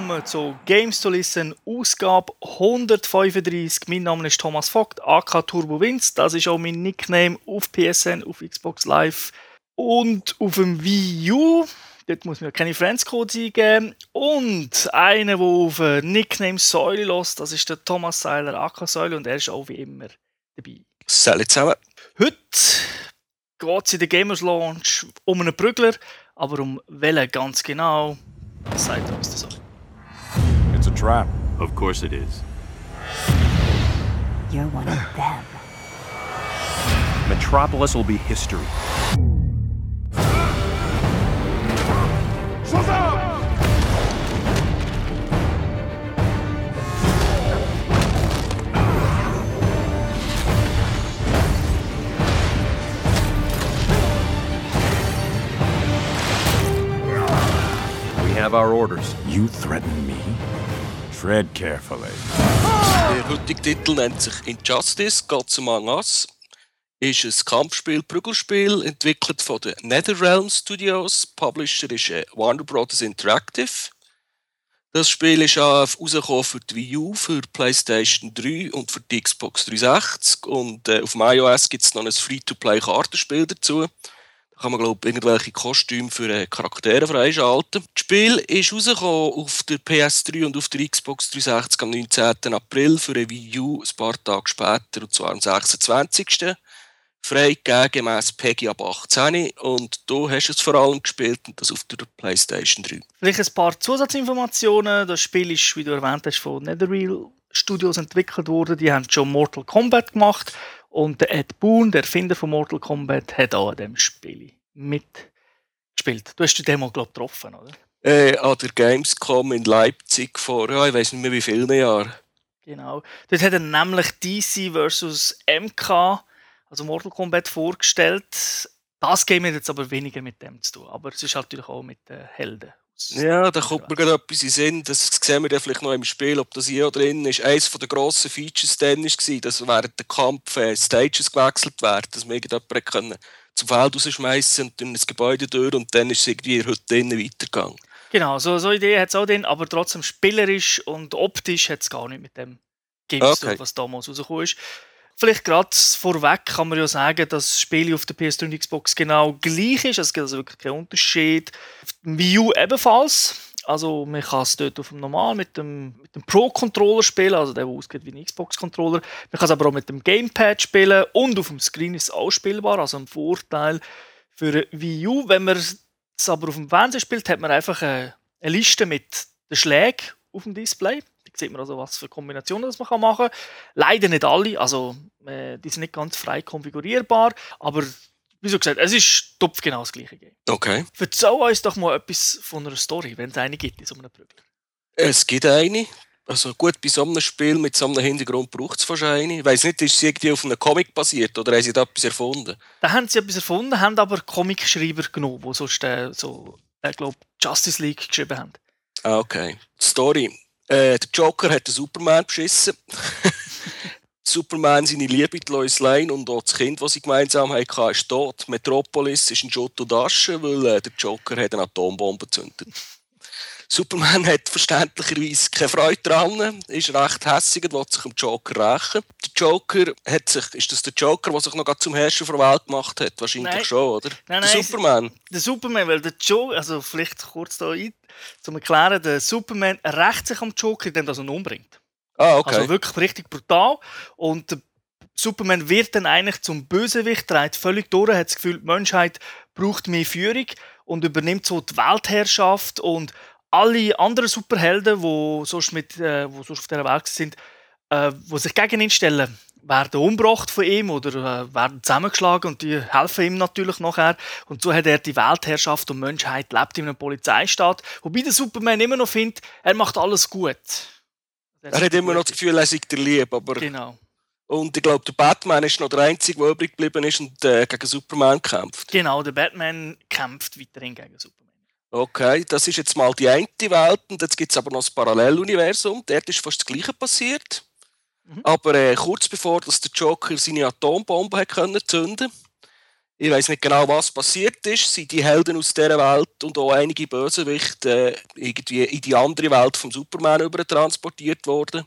willkommen zu Games to Listen, Ausgabe 135. Mein Name ist Thomas Vogt, AK Turbo Vince. Das ist auch mein Nickname auf PSN, auf Xbox Live und auf dem Wii U. Dort muss man keine Friends-Codes eingeben. Und einer, der auf Nickname Säule lässt, das ist der Thomas Seiler, AK Säule, und er ist auch wie immer dabei. Salut zusammen. Heute geht es in der Gamers Launch um einen Prügler, aber um welchen ganz genau, sagt uns das auch. It's a trap. Of course it is. You're one of them. Metropolis will be history. We have our orders. You threaten me? Tread carefully. Der heutige Titel nennt sich Injustice, Gods Among Us. Ist ein Kampfspiel, Prügelspiel, entwickelt von den NetherRealm Studios. Publisher ist äh, Warner Bros. Interactive. Das Spiel ist auch für die Wii U, für PlayStation 3 und für die Xbox 360. Und äh, auf dem iOS gibt es noch ein Free-to-Play-Kartenspiel dazu. Kann man, glaube irgendwelche Kostüme für Charaktere freischalten. Das Spiel ist rausgekommen auf der PS3 und auf der Xbox 360 am 19. April für eine Wii U, ein paar Tage später, und zwar am 26. Freigegeben gemäss PEGI ab 18 und du hast es vor allem gespielt und das auf der PlayStation 3. Vielleicht ein paar Zusatzinformationen. Das Spiel ist, wie du erwähnt hast, von NetherReal Studios entwickelt worden. Die haben schon Mortal Kombat gemacht und der Ed Boon, der Erfinder von Mortal Kombat, hat auch an dem Spiel mitgespielt. Du hast die Demo, glaube ich, getroffen, oder? Äh, an der Gamescom in Leipzig vor, ja, ich weiß nicht mehr wie vielen Jahren. Genau. Dort hat er nämlich DC vs. MK, also Mortal Kombat, vorgestellt. Das Game hat jetzt aber weniger mit dem zu tun. Aber es ist natürlich auch mit den Helden. Ja, da kommt mir gerade etwas in den Sinn, das sehen wir dann vielleicht noch im Spiel, ob das hier drin ist. Eines der grossen Features dann war, dass während dem Kampf äh, Stages gewechselt werden, dass man irgendjemanden können zum Feld rausschmeißen und in das Gebäude durch und dann ist es irgendwie heute drinnen weitergegangen. Genau, so, so eine Idee hat es auch drin, aber trotzdem spielerisch und optisch hat es gar nicht mit dem Game zu Okay. was damals rausgekommen ist. Vielleicht gerade vorweg kann man ja sagen, dass das Spiel auf der PS3 und Xbox genau gleich ist. Es gibt also wirklich keinen Unterschied. Auf dem Wii U ebenfalls. Also man kann es dort auf dem Normal mit dem, mit dem Pro-Controller spielen, also der, der ausgeht wie ein Xbox-Controller. Man kann es aber auch mit dem Gamepad spielen und auf dem Screen ist es auch spielbar, also ein Vorteil für Wii U. Wenn man es aber auf dem Fernseher spielt, hat man einfach eine, eine Liste mit den Schlägen auf dem Display. Sieht man also, was für Kombinationen das man machen kann. Leider nicht alle, also äh, die sind nicht ganz frei konfigurierbar, aber wie so gesagt, es ist topf genau das gleiche Game. Okay. Erzähl uns doch mal etwas von einer Story, wenn es eine gibt in so einem Prügler. Es gibt eine. Also gut, bei so einem Spiel mit so einem Hintergrund braucht es fast eine. Ich weiss nicht, ist sie irgendwie auf einem Comic basiert oder haben sie da etwas erfunden? Da haben sie etwas erfunden, haben aber Comicschreiber genommen, die sonst äh, so, ich glaube, Justice League geschrieben haben. Ah, okay. Die Story. Äh, der Joker hat den Superman beschissen. Superman, seine Liebe, die Lois Lane und auch das Kind, das sie gemeinsam hatten, ist tot. Metropolis ist in Schutt und Asche, weil äh, der Joker hat eine Atombombe gezündet. Superman hat verständlicherweise keine Freude daran, ist recht hässig und will sich am Joker rächen. Der Joker hat sich, ist das der Joker, der sich noch zum Herrscher der Welt gemacht hat? Wahrscheinlich Nein. schon, oder? Nein, der nein, Superman. Der Superman, weil der Joker, also vielleicht kurz da ein, zum Erklären, der Superman rächt sich am Joker, indem er ihn umbringt. Ah, okay. Also wirklich richtig brutal. Und der Superman wird dann eigentlich zum Bösewicht, dreht völlig durch, hat das Gefühl, die Menschheit braucht mehr Führung und übernimmt so die Weltherrschaft und alle anderen Superhelden, die sonst, mit, äh, wo sonst auf dieser Welt sind, äh, die sich gegen ihn stellen, werden umgebracht von ihm oder äh, werden zusammengeschlagen und die helfen ihm natürlich nachher. Und so hat er die Weltherrschaft und Menschheit lebt in einem Polizeistaat. Wobei der Superman immer noch findet, er macht alles gut. er hat immer noch das Gefühl, er sei der Lieb, aber... Genau. Und ich glaube, der Batman ist noch der Einzige, der übrig geblieben ist und äh, gegen Superman kämpft. Genau, der Batman kämpft weiterhin gegen Superman. Okay, das ist jetzt mal die eine Welt und jetzt gibt es aber noch das Paralleluniversum. Dort ist fast das Gleiche passiert. Mhm. Aber äh, kurz bevor dass der Joker seine Atombombe hat können zünden Ich weiß nicht genau, was passiert ist. Sind die Helden aus dieser Welt und auch einige Bösewichte äh, irgendwie in die andere Welt vom Superman übertransportiert worden.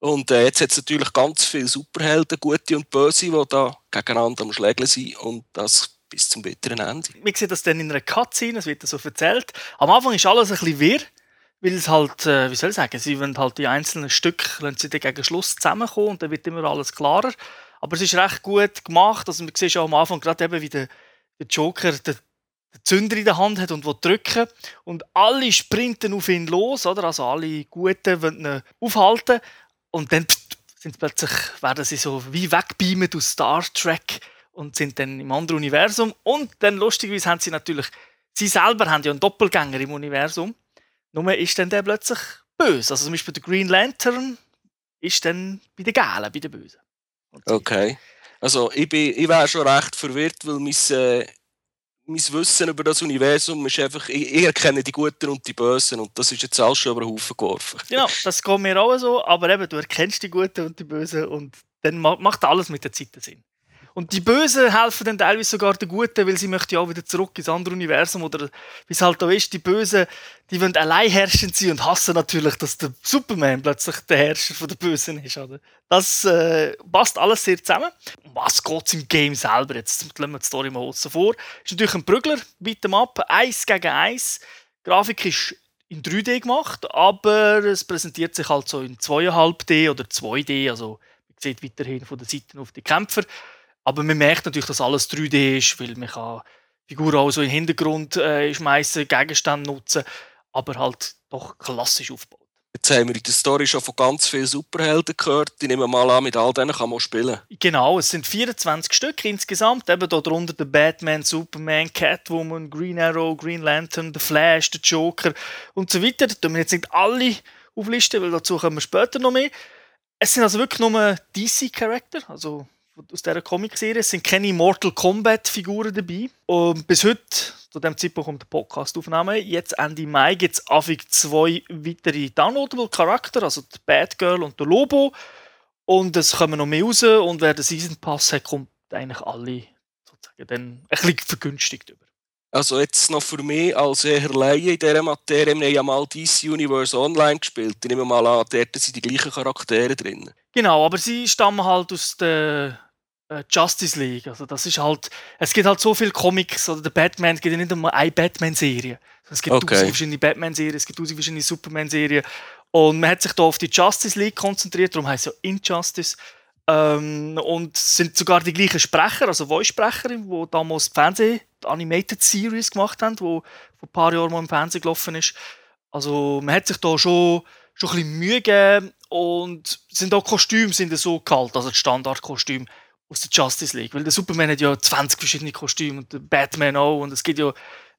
Und äh, jetzt hat es natürlich ganz viele Superhelden, gute und böse, die da gegeneinander am Schlägeln sind. Und das bis zum bitteren Ende. Wir sehen das dann in einer Cutscene, es wird so erzählt. Am Anfang ist alles ein bisschen wirr, weil es halt, äh, wie soll ich sagen, sie wollen halt die einzelnen Stücke, sie dann gegen Schluss zusammenkommen und dann wird immer alles klarer. Aber es ist recht gut gemacht, also man sieht schon am Anfang gerade eben, wie der, Joker den, den Zünder in der Hand hat und will drücken und alle sprinten auf ihn los, oder? Also alle Guten wollen ihn aufhalten und dann sind plötzlich, werden sie so wie wegbeamt aus Star Trek und sind dann im anderen Universum. Und dann lustigerweise haben sie natürlich, sie selber haben ja einen Doppelgänger im Universum. Nur ist dann der plötzlich böse. Also zum Beispiel der Green Lantern ist dann bei den Galen, bei den Bösen. Okay. Also ich, ich wäre schon recht verwirrt, weil mein, äh, mein Wissen über das Universum ist einfach, ich, ich, erkenne die Guten und die Bösen und das ist jetzt alles schon über den Haufen geworfen. Genau, das geht mir auch so, aber eben, du erkennst die Guten und die Bösen und dann macht alles mit der Zeit Sinn. Und die Bösen helfen dann teilweise sogar den Guten, weil sie möchten ja auch wieder zurück ins andere Universum oder wie es halt da ist, die Bösen, die wollen allein herrschen sein und hassen natürlich, dass der Superman plötzlich der Herrscher von der Bösen ist. Oder? Das äh, passt alles sehr zusammen. Was geht im Game selber? Jetzt lassen wir die Story mal außen vor. Ist natürlich ein Prügler, beat'em up, eins gegen eins. Die Grafik ist in 3D gemacht, aber es präsentiert sich halt so in 2,5D oder 2D, also man sieht weiterhin von den Seiten auf die Kämpfer. Aber man merkt natürlich, dass alles 3D ist, weil man kann Figuren auch so im Hintergrund äh, schmeißen, Gegenstände nutzen, aber halt doch klassisch aufgebaut. Jetzt haben wir in der Story schon von ganz vielen Superhelden gehört. Ich nehme mal an, mit all denen kann man spielen. Genau, es sind 24 Stück insgesamt. Eben darunter der Batman, Superman, Catwoman, Green Arrow, Green Lantern, der Flash, der Joker und so weiter. Da tun wir jetzt nicht alle auflisten, weil dazu kommen wir später noch mehr. Es sind also wirklich nur DC-Charakter, also aus dieser Comicserie. Es sind keine Mortal Kombat-Figuren dabei. Und bis heute, zu dem Zeitpunkt kommt der Podcast aufnehmen, jetzt Ende Mai gibt es zwei weitere downloadable Charakter, also die Batgirl und der Lobo. Und es kommen noch mehr raus und wer den Season Pass hat, kommt eigentlich alle sozusagen dann ein bisschen vergünstigt über. Also jetzt noch für mich als eher Laie in dieser Materie, wir haben ja mal DC Universe Online gespielt. Ich nehme mal an, dort sind die gleichen Charaktere drin. Genau, aber sie stammen halt aus der Justice League. Also das ist halt, es gibt halt so viele Comics oder der Batman, es gibt ja nicht nur eine Batman-Serie. Es gibt okay. verschiedene Batman-Serien, es gibt verschiedene Superman-Serien. Und man hat sich da auf die Justice League konzentriert, darum heißt es ja Injustice. Ähm, und sind sogar die gleichen Sprecher, also Voice-Sprecherin, die damals die Fernseh, die Animated Series gemacht haben, die vor ein paar Jahren mal im Fernsehen gelaufen ist. Also man hat sich da schon, schon ein bisschen Mühe gegeben und sind auch Kostüme sind so kalt, also das Standardkostüm aus der Justice League. Weil der Superman hat ja 20 verschiedene Kostüme und der Batman auch. Und es gibt ja,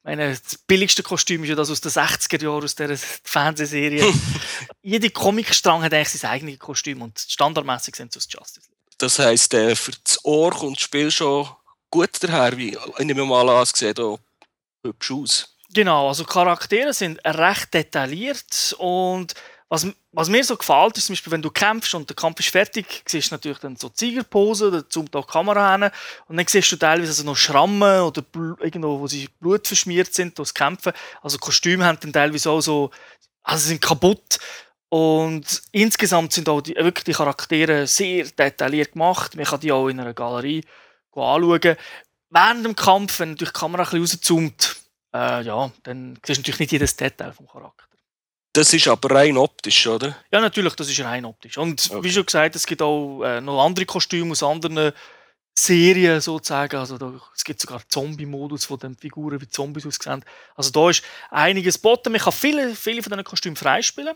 meine, das billigste Kostüm ist ja das aus den 60er Jahren, aus der Fernsehserie. Jeder Comicstrang hat eigentlich sein eigenes Kostüm und standardmäßig sind sie aus Justice League. Das heisst, äh, für das Ohr kommt das Spiel schon gut daher, wie ich nehme mal an, es sieht auch hübsch aus. Genau, also Charaktere sind recht detailliert und was, was, mir so gefällt, ist zum Beispiel, wenn du kämpfst und der Kampf ist fertig, siehst du natürlich dann so Ziegerpose, da zoomt auch die Kamera hin und dann siehst du teilweise also noch Schrammen oder irgendwo, wo sie Blut verschmiert sind durchs Kämpfen. Also Kostüme haben dann teilweise auch so, also sind kaputt und insgesamt sind auch die, wirklich die Charaktere sehr detailliert gemacht. Man kann die auch in einer Galerie anschauen. Während dem Kampf, wenn natürlich die Kamera ein bisschen rauszoomt, äh, ja, dann siehst du natürlich nicht jedes Detail vom Charakter. Das ist aber rein optisch, oder? Ja, natürlich, das ist rein optisch. Und okay. wie schon gesagt, es gibt auch äh, noch andere Kostüme aus anderen Serien sozusagen. Also da, es gibt sogar Zombie-Modus, wo dann Figuren wie Zombies aussehen. Also da ist einiges geboten. Man kann viele, viele von diesen Kostümen freispielen.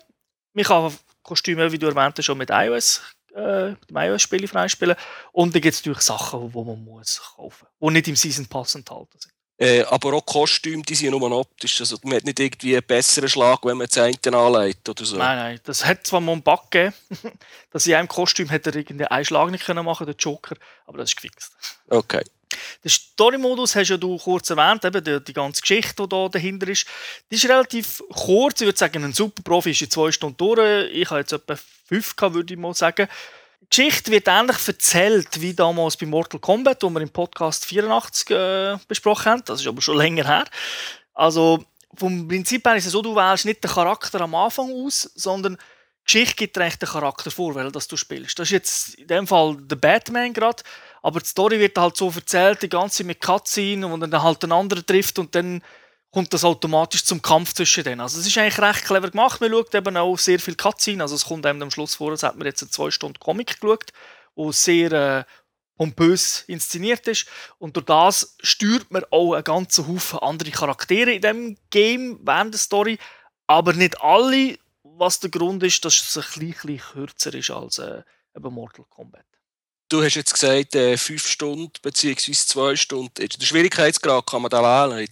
Man kann Kostüme, wie du erwähnt hast, schon mit iOS äh, mit dem iOS-Spiel freispielen. Und dann gibt es natürlich Sachen, die man muss kaufen muss, die nicht im Season Pass enthalten sind. Äh, aber auch Kostüme, die sind nur optisch. Also man hat nicht irgendwie einen besseren Schlag, wenn man das eine anlegt oder so. Nein, nein. Das hat zwar mal einen Bug gegeben, dass in einem Kostüm hätte er irgendwie einen Schlag nicht können machen der Joker, aber das ist gefixt. Okay. Den Story-Modus hast ja du kurz erwähnt, eben die, die ganze Geschichte, die da dahinter ist. Die ist relativ kurz. Ich würde sagen, ein Superprofi ist in zwei Stunden durch. Ich habe jetzt etwa fünf, würde ich mal sagen. Geschichte wird ähnlich erzählt wie damals bei Mortal Kombat, wo wir im Podcast 84 äh, besprochen haben. Das ist aber schon länger her. Also vom Prinzip her ist es so, du wählst nicht den Charakter am Anfang aus, sondern die Geschichte gibt dir den Charakter vor, weil das du spielst. Das ist jetzt in dem Fall der Batman gerade, aber die Story wird halt so erzählt, die ganze mit Cutscene, und dann halt einen anderen trifft und dann kommt das automatisch zum Kampf zwischen denen. Also es ist eigentlich recht clever gemacht. Man schaut eben auch sehr viel Cutscene. Also es kommt einem am Schluss vor, als hätte man jetzt eine zwei Stunden Comic geschaut, wo sehr äh, pompös inszeniert ist. Und durch das steuert man auch einen ganzen Haufen andere Charaktere in dem Game während der Story. Aber nicht alle, was der Grund ist, dass es ein bisschen kürzer ist als äh, eben Mortal Kombat. Du hast jetzt gesagt, äh, fünf Stunden bzw. zwei Stunden. Der Schwierigkeitsgrad kann man da wählen.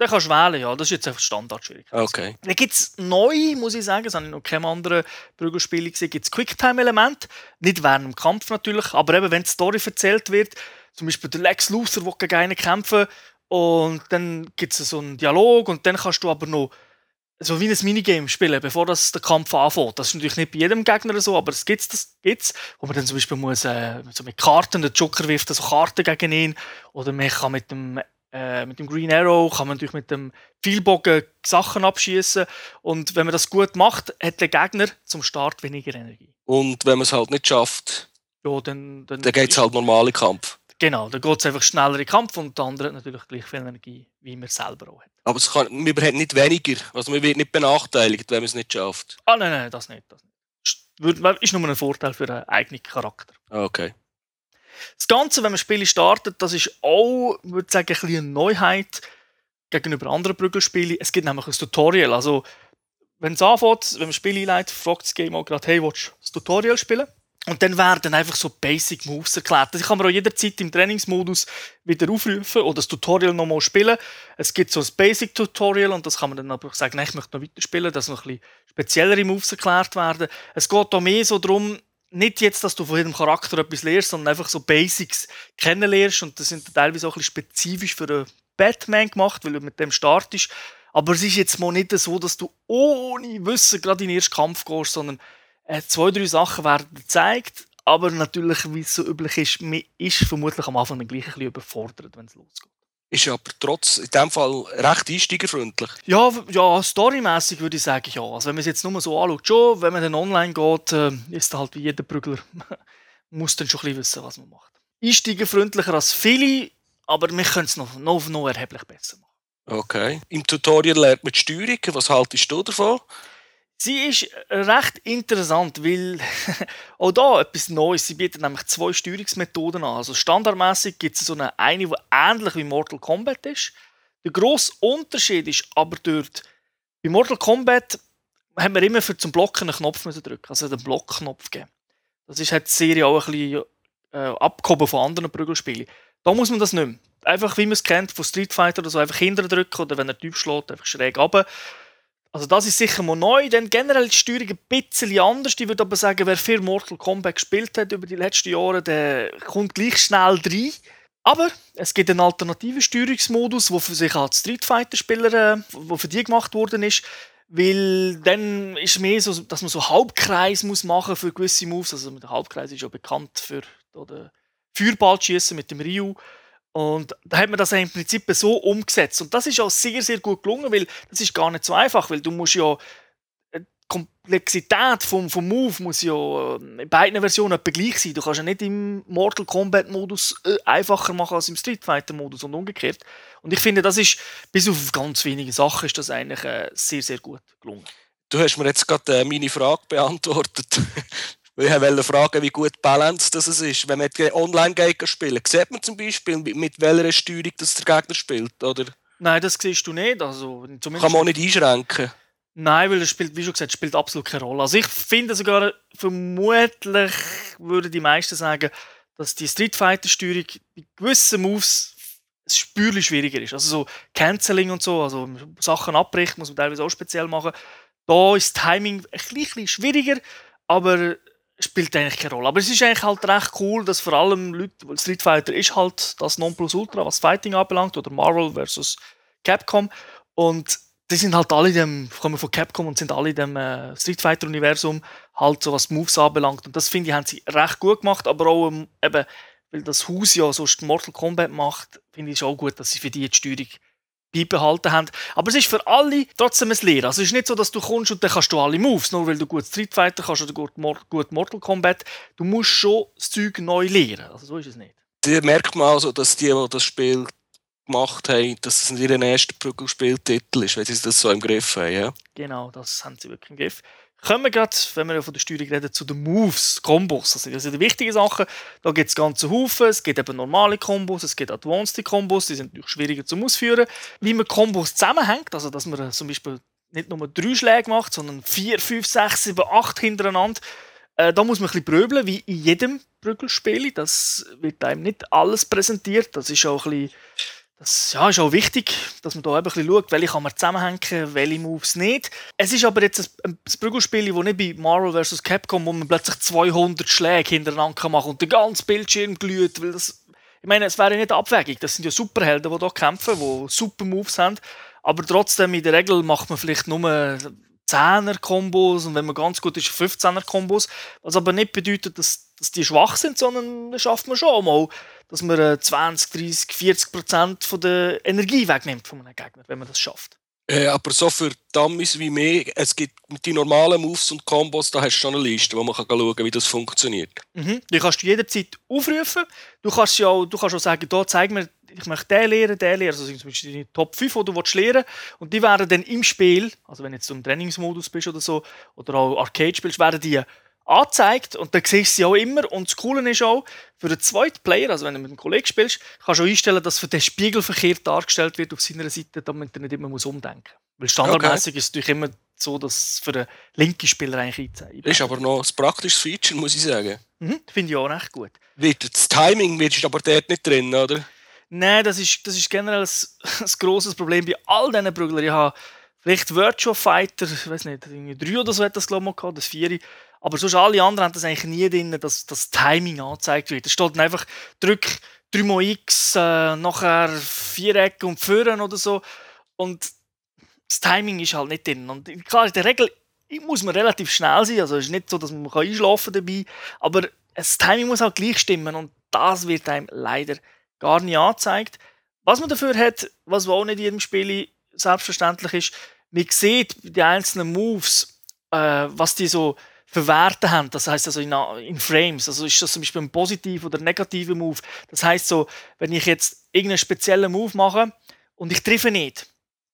Den kannst du wählen, ja. Das ist jetzt einfach Standardschwierigkeit. Okay. Dann gibt es neu, muss ich sagen, das habe ich noch keinem anderen Prügelspiel gesehen, gibt es Quicktime-Element. Nicht während dem Kampf natürlich, aber eben, wenn die Story erzählt wird, zum Beispiel der Lex Luthor will gegen einen kämpfen und dann gibt es so einen Dialog und dann kannst du aber noch so wie ein Minigame spielen, bevor das der Kampf anfängt. Das ist natürlich nicht bei jedem Gegner so, aber es gibt das gibt's, wo man dann zum Beispiel muss, äh, so mit Karten, der Joker wirft so Karten gegen ihn oder man kann mit dem äh, mit dem Green Arrow kann man natürlich mit dem Pfeilbogen Sachen abschießen und wenn man das gut macht, hat der Gegner zum Start weniger Energie. Und wenn man es halt nicht schafft, ja, dann, dann, dann geht es halt normal in Kampf. Genau, dann geht es einfach schneller in Kampf und der andere hat natürlich gleich viel Energie, wie man selber auch hat. Aber es kann, man hat nicht weniger, also man wird nicht benachteiligt, wenn man es nicht schafft. Ah nein, nein, das nicht. Das nicht. Ist nur ein Vorteil für einen eigenen Charakter. Okay. Das Ganze, wenn man Spiele startet, das ist auch, würde ich sagen, ein eine Neuheit gegenüber anderen Prügelspielen. Es gibt nämlich ein Tutorial. Also, wenn es anfängt, wenn man Spiele einleitet, fragt das Game auch gerade, hey, willst du das Tutorial spielen? Und dann werden einfach so Basic Moves erklärt. Das kann man auch jederzeit im Trainingsmodus wieder aufrufen oder das Tutorial nochmal spielen. Es gibt so ein Basic Tutorial und das kann man dann aber sagen, nein, ich möchte noch weiterspielen, dass noch ein bisschen speziellere Moves erklärt werden. Es geht auch mehr so darum, nicht jetzt, dass du von jedem Charakter etwas lernst, sondern einfach so Basics kennenlernst. Und das sind teilweise auch ein bisschen spezifisch für einen Batman gemacht, weil du mit dem startest. Aber es ist jetzt mal nicht so, dass du ohne Wissen gerade in den ersten Kampf gehst, sondern äh, zwei, drei Sachen werden gezeigt, aber natürlich, wie es so üblich ist, man ist vermutlich am Anfang gleich ein bisschen überfordert, wenn es losgeht ist aber trotz in dem Fall recht einsteigerfreundlich. Ja, ja storymäßig würde ich sagen, ja. Also wenn man es jetzt nur so anschaut, schon, wenn man dann online geht, äh, ist halt wie jeder Prügler, muss dann schon ein bisschen wissen, was man macht. Einsteigerfreundlicher als viele, aber wir können es noch, noch, noch erheblich besser machen. Okay. Im Tutorial lernt man die Steuerung. Was haltest du davon? Sie ist recht interessant, weil auch da etwas Neues. Sie bietet nämlich zwei Steuerungsmethoden an. Also standardmäßig gibt es so eine, eine, die ähnlich wie Mortal Kombat ist. Der grosse Unterschied ist aber dort, bei Mortal Kombat haben wir immer für zum Blocken einen Knopf müssen drücken, also den Blockknopf geben. Das ist hat die Serie auch ein bisschen äh, abgehoben von anderen Prügelspielen. Da muss man das nicht mehr. Einfach wie man es kennt von Street Fighter oder so, einfach hinter drücken oder wenn er Typ schlägt, einfach schräg runter. Also das ist sicher mal neu, denn generell die Steuerung ein bisschen anders. Ich würde aber sagen, wer viel Mortal Kombat gespielt hat über die letzten Jahre, der kommt gleich schnell rein. Aber es gibt einen alternativen Steuerungsmodus, der für sich als Street Fighter Spieler, äh, für die gemacht worden ist, weil dann ist mehr so, dass man so Halbkreis muss machen für gewisse Moves. Also der Halbkreis ist ja bekannt für oder Feuerballschießen mit dem Ryu. Und da hat man das im Prinzip so umgesetzt. Und das ist auch sehr, sehr gut gelungen, weil das ist gar nicht so einfach, weil du musst ja äh, die Komplexität vom, vom Move muss ja äh, in beiden Versionen etwa gleich sein. Du kannst ja nicht im Mortal Kombat Modus äh, einfacher machen als im Street Fighter Modus und umgekehrt. Und ich finde, das ist bis auf ganz wenige Sachen ist das eigentlich sehr, sehr gut gelungen. Du hast mir jetzt gerade meine Frage beantwortet. Ich wollte fragen, wie gut Balance das ist. Wenn man online geht spielen, sieht man zum Beispiel, mit welcher Steuerung das der Gegner spielt, oder? Nein, das siehst du nicht. Also, Kann man auch nicht einschränken? Nein, weil es spielt, wie schon gesagt, spielt absolut keine Rolle. Also ich finde sogar, vermutlich würden die meisten sagen, dass die Street Fighter Steuerung bei gewissen Moves spürlich schwieriger ist. Also so Canceling und so, also Sachen abbrechen, muss man teilweise auch speziell machen. Da ist das Timing ein bisschen schwieriger, aber spielt eigentlich keine Rolle. Aber es ist eigentlich halt recht cool, dass vor allem Leute, weil Street Fighter ist halt das Nonplusultra, was Fighting anbelangt, oder Marvel versus Capcom. Und die sind halt alle dem, kommen von Capcom und sind alle in dem äh, Street Fighter Universum, halt so was Moves anbelangt. Und das finde ich, haben sie recht gut gemacht, aber auch ähm, eben, weil das Haus ja sonst Mortal Kombat macht, finde ich es auch gut, dass sie für die, die Steuerung beibehalten haben. Aber es ist für alle trotzdem ein Lehren. Also es ist nicht so, dass du kommst und dann kannst du alle Moves, nur weil du gut Street Fighter kannst oder gut, gut Mortal Kombat. Du musst schon das Zeug neu lernen. Also so ist es nicht. Da merkt man also, dass die, die das Spiel gemacht haben, dass es ihr erster Prügelspieltitel ist, weil sie das so im Griff haben. Ja? Genau, das haben sie wirklich im Griff. Kommen wir gerade, wenn wir von der Steuerung reden, zu den Moves, Kombos. Also das sind die wichtigen Sachen. Da gibt es ganze Haufen. Es gibt eben normale Kombos, es gibt Advanced Kombos, die sind natürlich schwieriger zum Ausführen. Wie man Kombos zusammenhängt, also dass man zum Beispiel nicht nur drei Schläge macht, sondern vier, fünf, sechs, sieben, acht hintereinander. Äh, da muss man ein bisschen bröbeln, wie in jedem Prügelspiel. Das wird einem nicht alles präsentiert. Das ist auch ein bisschen das ja, ist auch wichtig, dass man da ein bisschen schaut, welche kann man zusammenhängen, welche Moves nicht. Es ist aber jetzt ein, ein Prügelspiel, das nicht bei Marvel vs. Capcom, wo man plötzlich 200 Schläge hintereinander machen kann und der ganze Bildschirm glüht, weil das, ich meine, es wäre nicht abwägig. Das sind ja Superhelden, die hier kämpfen, die super Moves haben, aber trotzdem in der Regel macht man vielleicht nur 10er-Kombos und wenn man ganz gut ist, 15er-Kombos, was aber nicht bedeutet, dass, dass die schwach sind, sondern das schafft man schon mal dass man 20, 30, 40 Prozent von der Energie wegnimmt von einem Gegner, wenn man das schafft. Äh, aber so für Dummies wie mir, es gibt die normalen Moves und Combos, da hast du schon eine Liste, wo man kann schauen kann, wie das funktioniert. Mhm. Die kannst du jederzeit aufrufen. Du kannst ja auch, du kannst auch sagen, da zeig mir, ich möchte den lernen, den lernen, also zum Beispiel die Top 5, die du lernen willst. Und die werden dann im Spiel, also wenn du jetzt im Trainingsmodus bist oder so, oder auch Arcade spielst, werden die angezeigt und dann siehst du sie auch immer. Und das Coole ist auch, für den zweiten Player, also wenn du mit einem Kollegen spielst, kannst du auch einstellen, dass für den Spiegelverkehr dargestellt wird auf seiner Seite, damit er nicht immer muss umdenken muss. Weil standardmäßig okay. ist es natürlich immer so, dass es für den linken Spieler eigentlich einzeichnet. Ist aber noch ein praktisches Feature, muss ich sagen. Mhm, Finde ich auch recht gut. Das Timing wird aber dort nicht drin, oder? Nein, das ist, das ist generell ein, ein grosses Problem bei all diesen Brüglern. Ich habe vielleicht Virtual Fighter, ich weiß nicht, drei oder so hat das glaube ich mal gehabt, das vier. Aber sonst alle anderen haben das eigentlich nie drin, dass das Timing angezeigt wird. Es steht dann einfach, drück 3x, äh, nachher Viereck und Führen oder so. Und das Timing ist halt nicht drin. Und klar, in der Regel muss man relativ schnell sein. Also es ist nicht so, dass man einschlafen dabei Aber das Timing muss halt gleich stimmen. Und das wird einem leider gar nicht angezeigt. Was man dafür hat, was auch nicht in jedem Spiel selbstverständlich ist, man sieht die einzelnen Moves, äh, was die so für Werte haben. Das heißt also in, in, Frames. Also ist das zum Beispiel ein positiver oder negativer Move. Das heißt so, wenn ich jetzt irgendeinen speziellen Move mache und ich treffe nicht,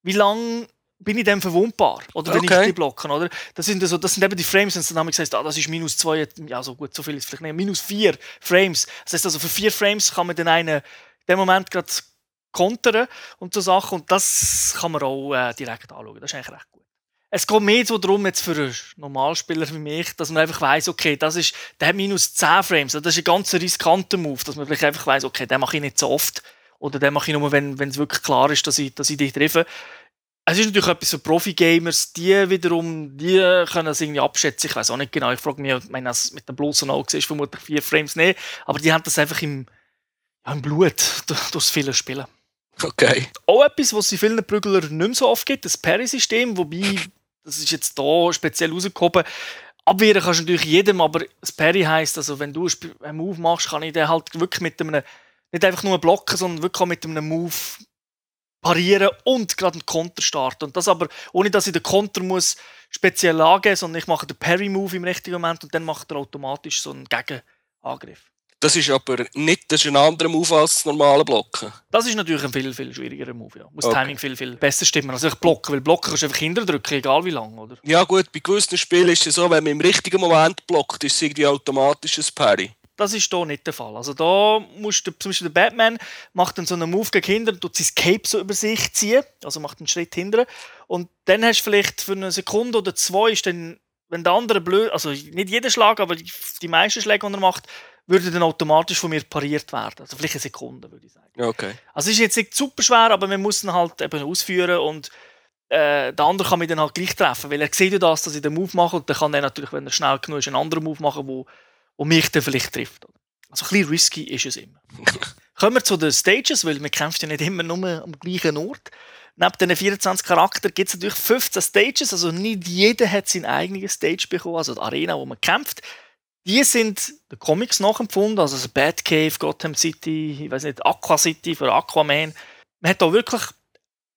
wie lange bin ich dann verwundbar? Oder wenn okay. ich die blocken, oder? Das sind, also, das sind eben die Frames, und dann haben wir gesagt, ah, das ist minus zwei, ja, so gut, so viel ist vielleicht nicht, minus vier Frames. Das heißt also, für vier Frames kann man den einen in dem Moment gerade kontern und so Sachen, und das kann man auch äh, direkt anschauen. Das ist eigentlich recht gut. Es geht mehr so darum, jetzt für einen Normalspieler wie mich, dass man einfach weiss, okay, das ist, der hat minus 10 Frames. Das ist ein ganz riskanter Move, dass man vielleicht einfach weiss, okay, den mache ich nicht so oft. Oder den mache ich nur, wenn, wenn es wirklich klar ist, dass ich, dass ich dich treffe. Es ist natürlich etwas für Profi-Gamers, die wiederum, die können das irgendwie abschätzen. Ich weiß auch nicht genau. Ich frage mich, ich meine, mit dem bloßen Auge ist vermutlich vier Frames nicht. Aber die haben das einfach im, ja, im Blut durch, durchs viele Spielen. Okay. Auch etwas, was es in vielen Prügelern nicht mehr so oft gibt, das Parry-System, wobei das ist jetzt hier speziell rausgehoben. Abwehren kannst du natürlich jedem, aber das Parry heisst, also wenn du einen Move machst, kann ich den halt wirklich mit einem, nicht einfach nur blocken, sondern wirklich auch mit einem Move parieren und gerade einen Konter starten. Und das aber, ohne dass ich den Konter muss speziell angeben, sondern ich mache den Parry-Move im richtigen Moment und dann macht er automatisch so einen Gegenangriff. Das ist aber nicht das ist ein anderer Move als das normale Blocken. Das ist natürlich ein viel, viel schwierigerer Move. Ja. Muss okay. Timing viel, viel besser stimmen. Also ich blocken, weil blocken kannst du einfach hinderdrücken, egal wie lange, oder? Ja gut, bei gewissen Spielen ist es so, wenn man im richtigen Moment blockt, ist es irgendwie automatisch ein Parry. Das ist hier nicht der Fall. Also da musst du, zum Beispiel der Batman macht dann so einen Move gegen hinten und tut sein Cape so über sich ziehen, also macht einen Schritt hinten und dann hast du vielleicht für eine Sekunde oder zwei ist dann, wenn der andere blöd, also nicht jeder Schlag, aber die meisten Schläge, die er macht, würde dann automatisch von mir pariert werden. Also vielleicht eine Sekunde, würde ich sagen. Okay. Also es ist jetzt nicht super schwer, aber man muss ihn halt eben ausführen und äh, der andere kann mich dann halt gleich treffen, weil er sieht ja das, dass ich den Move mache und dann kann er natürlich, wenn er schnell genug ist, einen anderen Move machen, wo, wo mich dann vielleicht trifft. Also ein bisschen risky ist es immer. Kommen wir zu den Stages, weil wir kämpfen ja nicht immer nur am gleichen Ort. Neben den 24 Charakteren gibt es natürlich 15 Stages, also nicht jeder hat seinen eigenen Stage bekommen, also die Arena, wo man kämpft. Die sind den Comics nachempfunden, also das Batcave, Gotham City, ich weiß nicht, Aqua City für Aquaman. Man hat da wirklich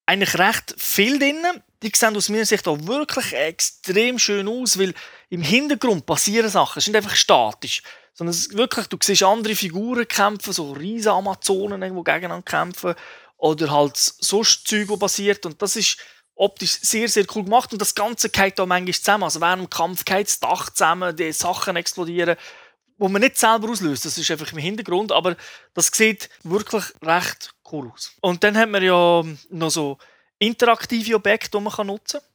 eigentlich recht viel drin. Die sehen aus meiner Sicht auch wirklich extrem schön aus, weil im Hintergrund passieren Sachen. Es ist nicht einfach statisch, sondern es wirklich, du siehst andere Figuren kämpfen, so riesige Amazonen, die gegeneinander kämpfen oder halt sonst Zeug, was passiert und das ist optisch sehr, sehr cool gemacht und das Ganze geht da manchmal zusammen. Also während dem Kampf geht das Dach zusammen, die Sachen explodieren, wo man nicht selber auslöst. Das ist einfach im Hintergrund, aber das sieht wirklich recht cool aus. Und dann hat man ja noch so interaktive Objekte, die man nutzen kann.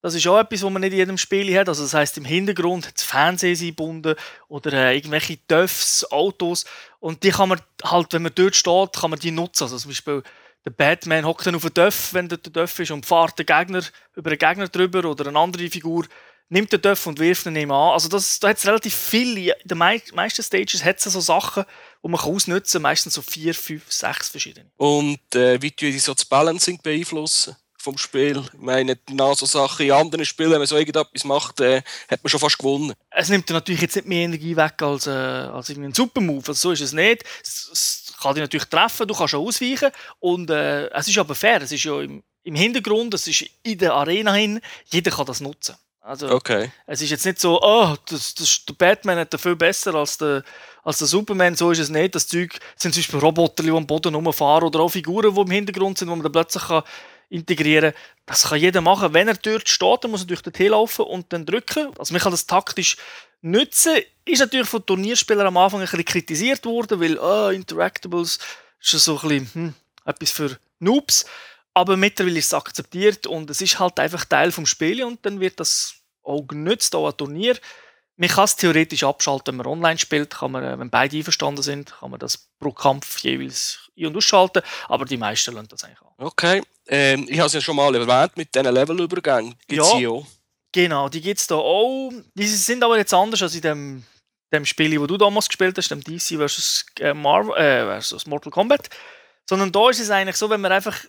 Das ist auch etwas, was man nicht in jedem Spiel hat. Also das heißt im Hintergrund das Fernsehen eingebunden oder äh, irgendwelche Töffs, Autos und die kann man halt, wenn man dort steht, kann man die nutzen. Also zum Beispiel der Batman hockt dann auf den Döff, wenn der Döff ist und fährt den Gegner über einen Gegner drüber oder eine andere Figur nimmt den Döff und wirft ihn ihm an. Also das, da hat es relativ viele, in den meisten Stages hat es so Sachen, die man ausnutzen kann, meistens so vier, fünf, sechs verschiedene. Und äh, wie tun die so das Balancing beeinflussen? vom Spiel. Ich meine, nach so Sachen in anderen Spielen, wenn man so irgendetwas macht, äh, hat man schon fast gewonnen. Es nimmt natürlich jetzt nicht mehr Energie weg als, äh, als ein Supermove. Also so ist es nicht. Es kann dich natürlich treffen, du kannst schon ausweichen. Und äh, es ist aber fair. Es ist ja im, im Hintergrund, es ist in der Arena hin, jeder kann das nutzen. Also, okay. Es ist jetzt nicht so, oh, das, das, der Batman hat viel besser als der, als der Superman. So ist es nicht. Das Zeug sind zum Beispiel Roboter, die am Boden rumfahren oder auch Figuren, die im Hintergrund sind, wo man dann plötzlich kann integrieren. Das kann jeder machen. Wenn er dort steht, dann muss er durch den Tee laufen und dann drücken. Also man kann das taktisch nutzen. Ist natürlich von Turnierspielern am Anfang ein bisschen kritisiert worden, weil oh, Interactables ist so ein bisschen hm, etwas für Noobs. Aber mittlerweile ist es akzeptiert und es ist halt einfach Teil vom Spiel und dann wird das auch genützt, auch ein Turnier. Man kann es theoretisch abschalten, wenn man online spielt, kann man, äh, wenn beide einverstanden sind, kann man das pro Kampf jeweils ein- und ausschalten, aber die meisten lassen das eigentlich an. Okay, ähm, ich habe es ja schon mal erwähnt, mit diesen Levelübergängen gibt es Ja. hier auch. Genau, die gibt es da auch. Die sind aber jetzt anders als in dem, dem Spiel, wo du damals gespielt hast, dem DC versus, äh, Marvel, äh, versus Mortal Kombat. Sondern da ist es eigentlich so, wenn man einfach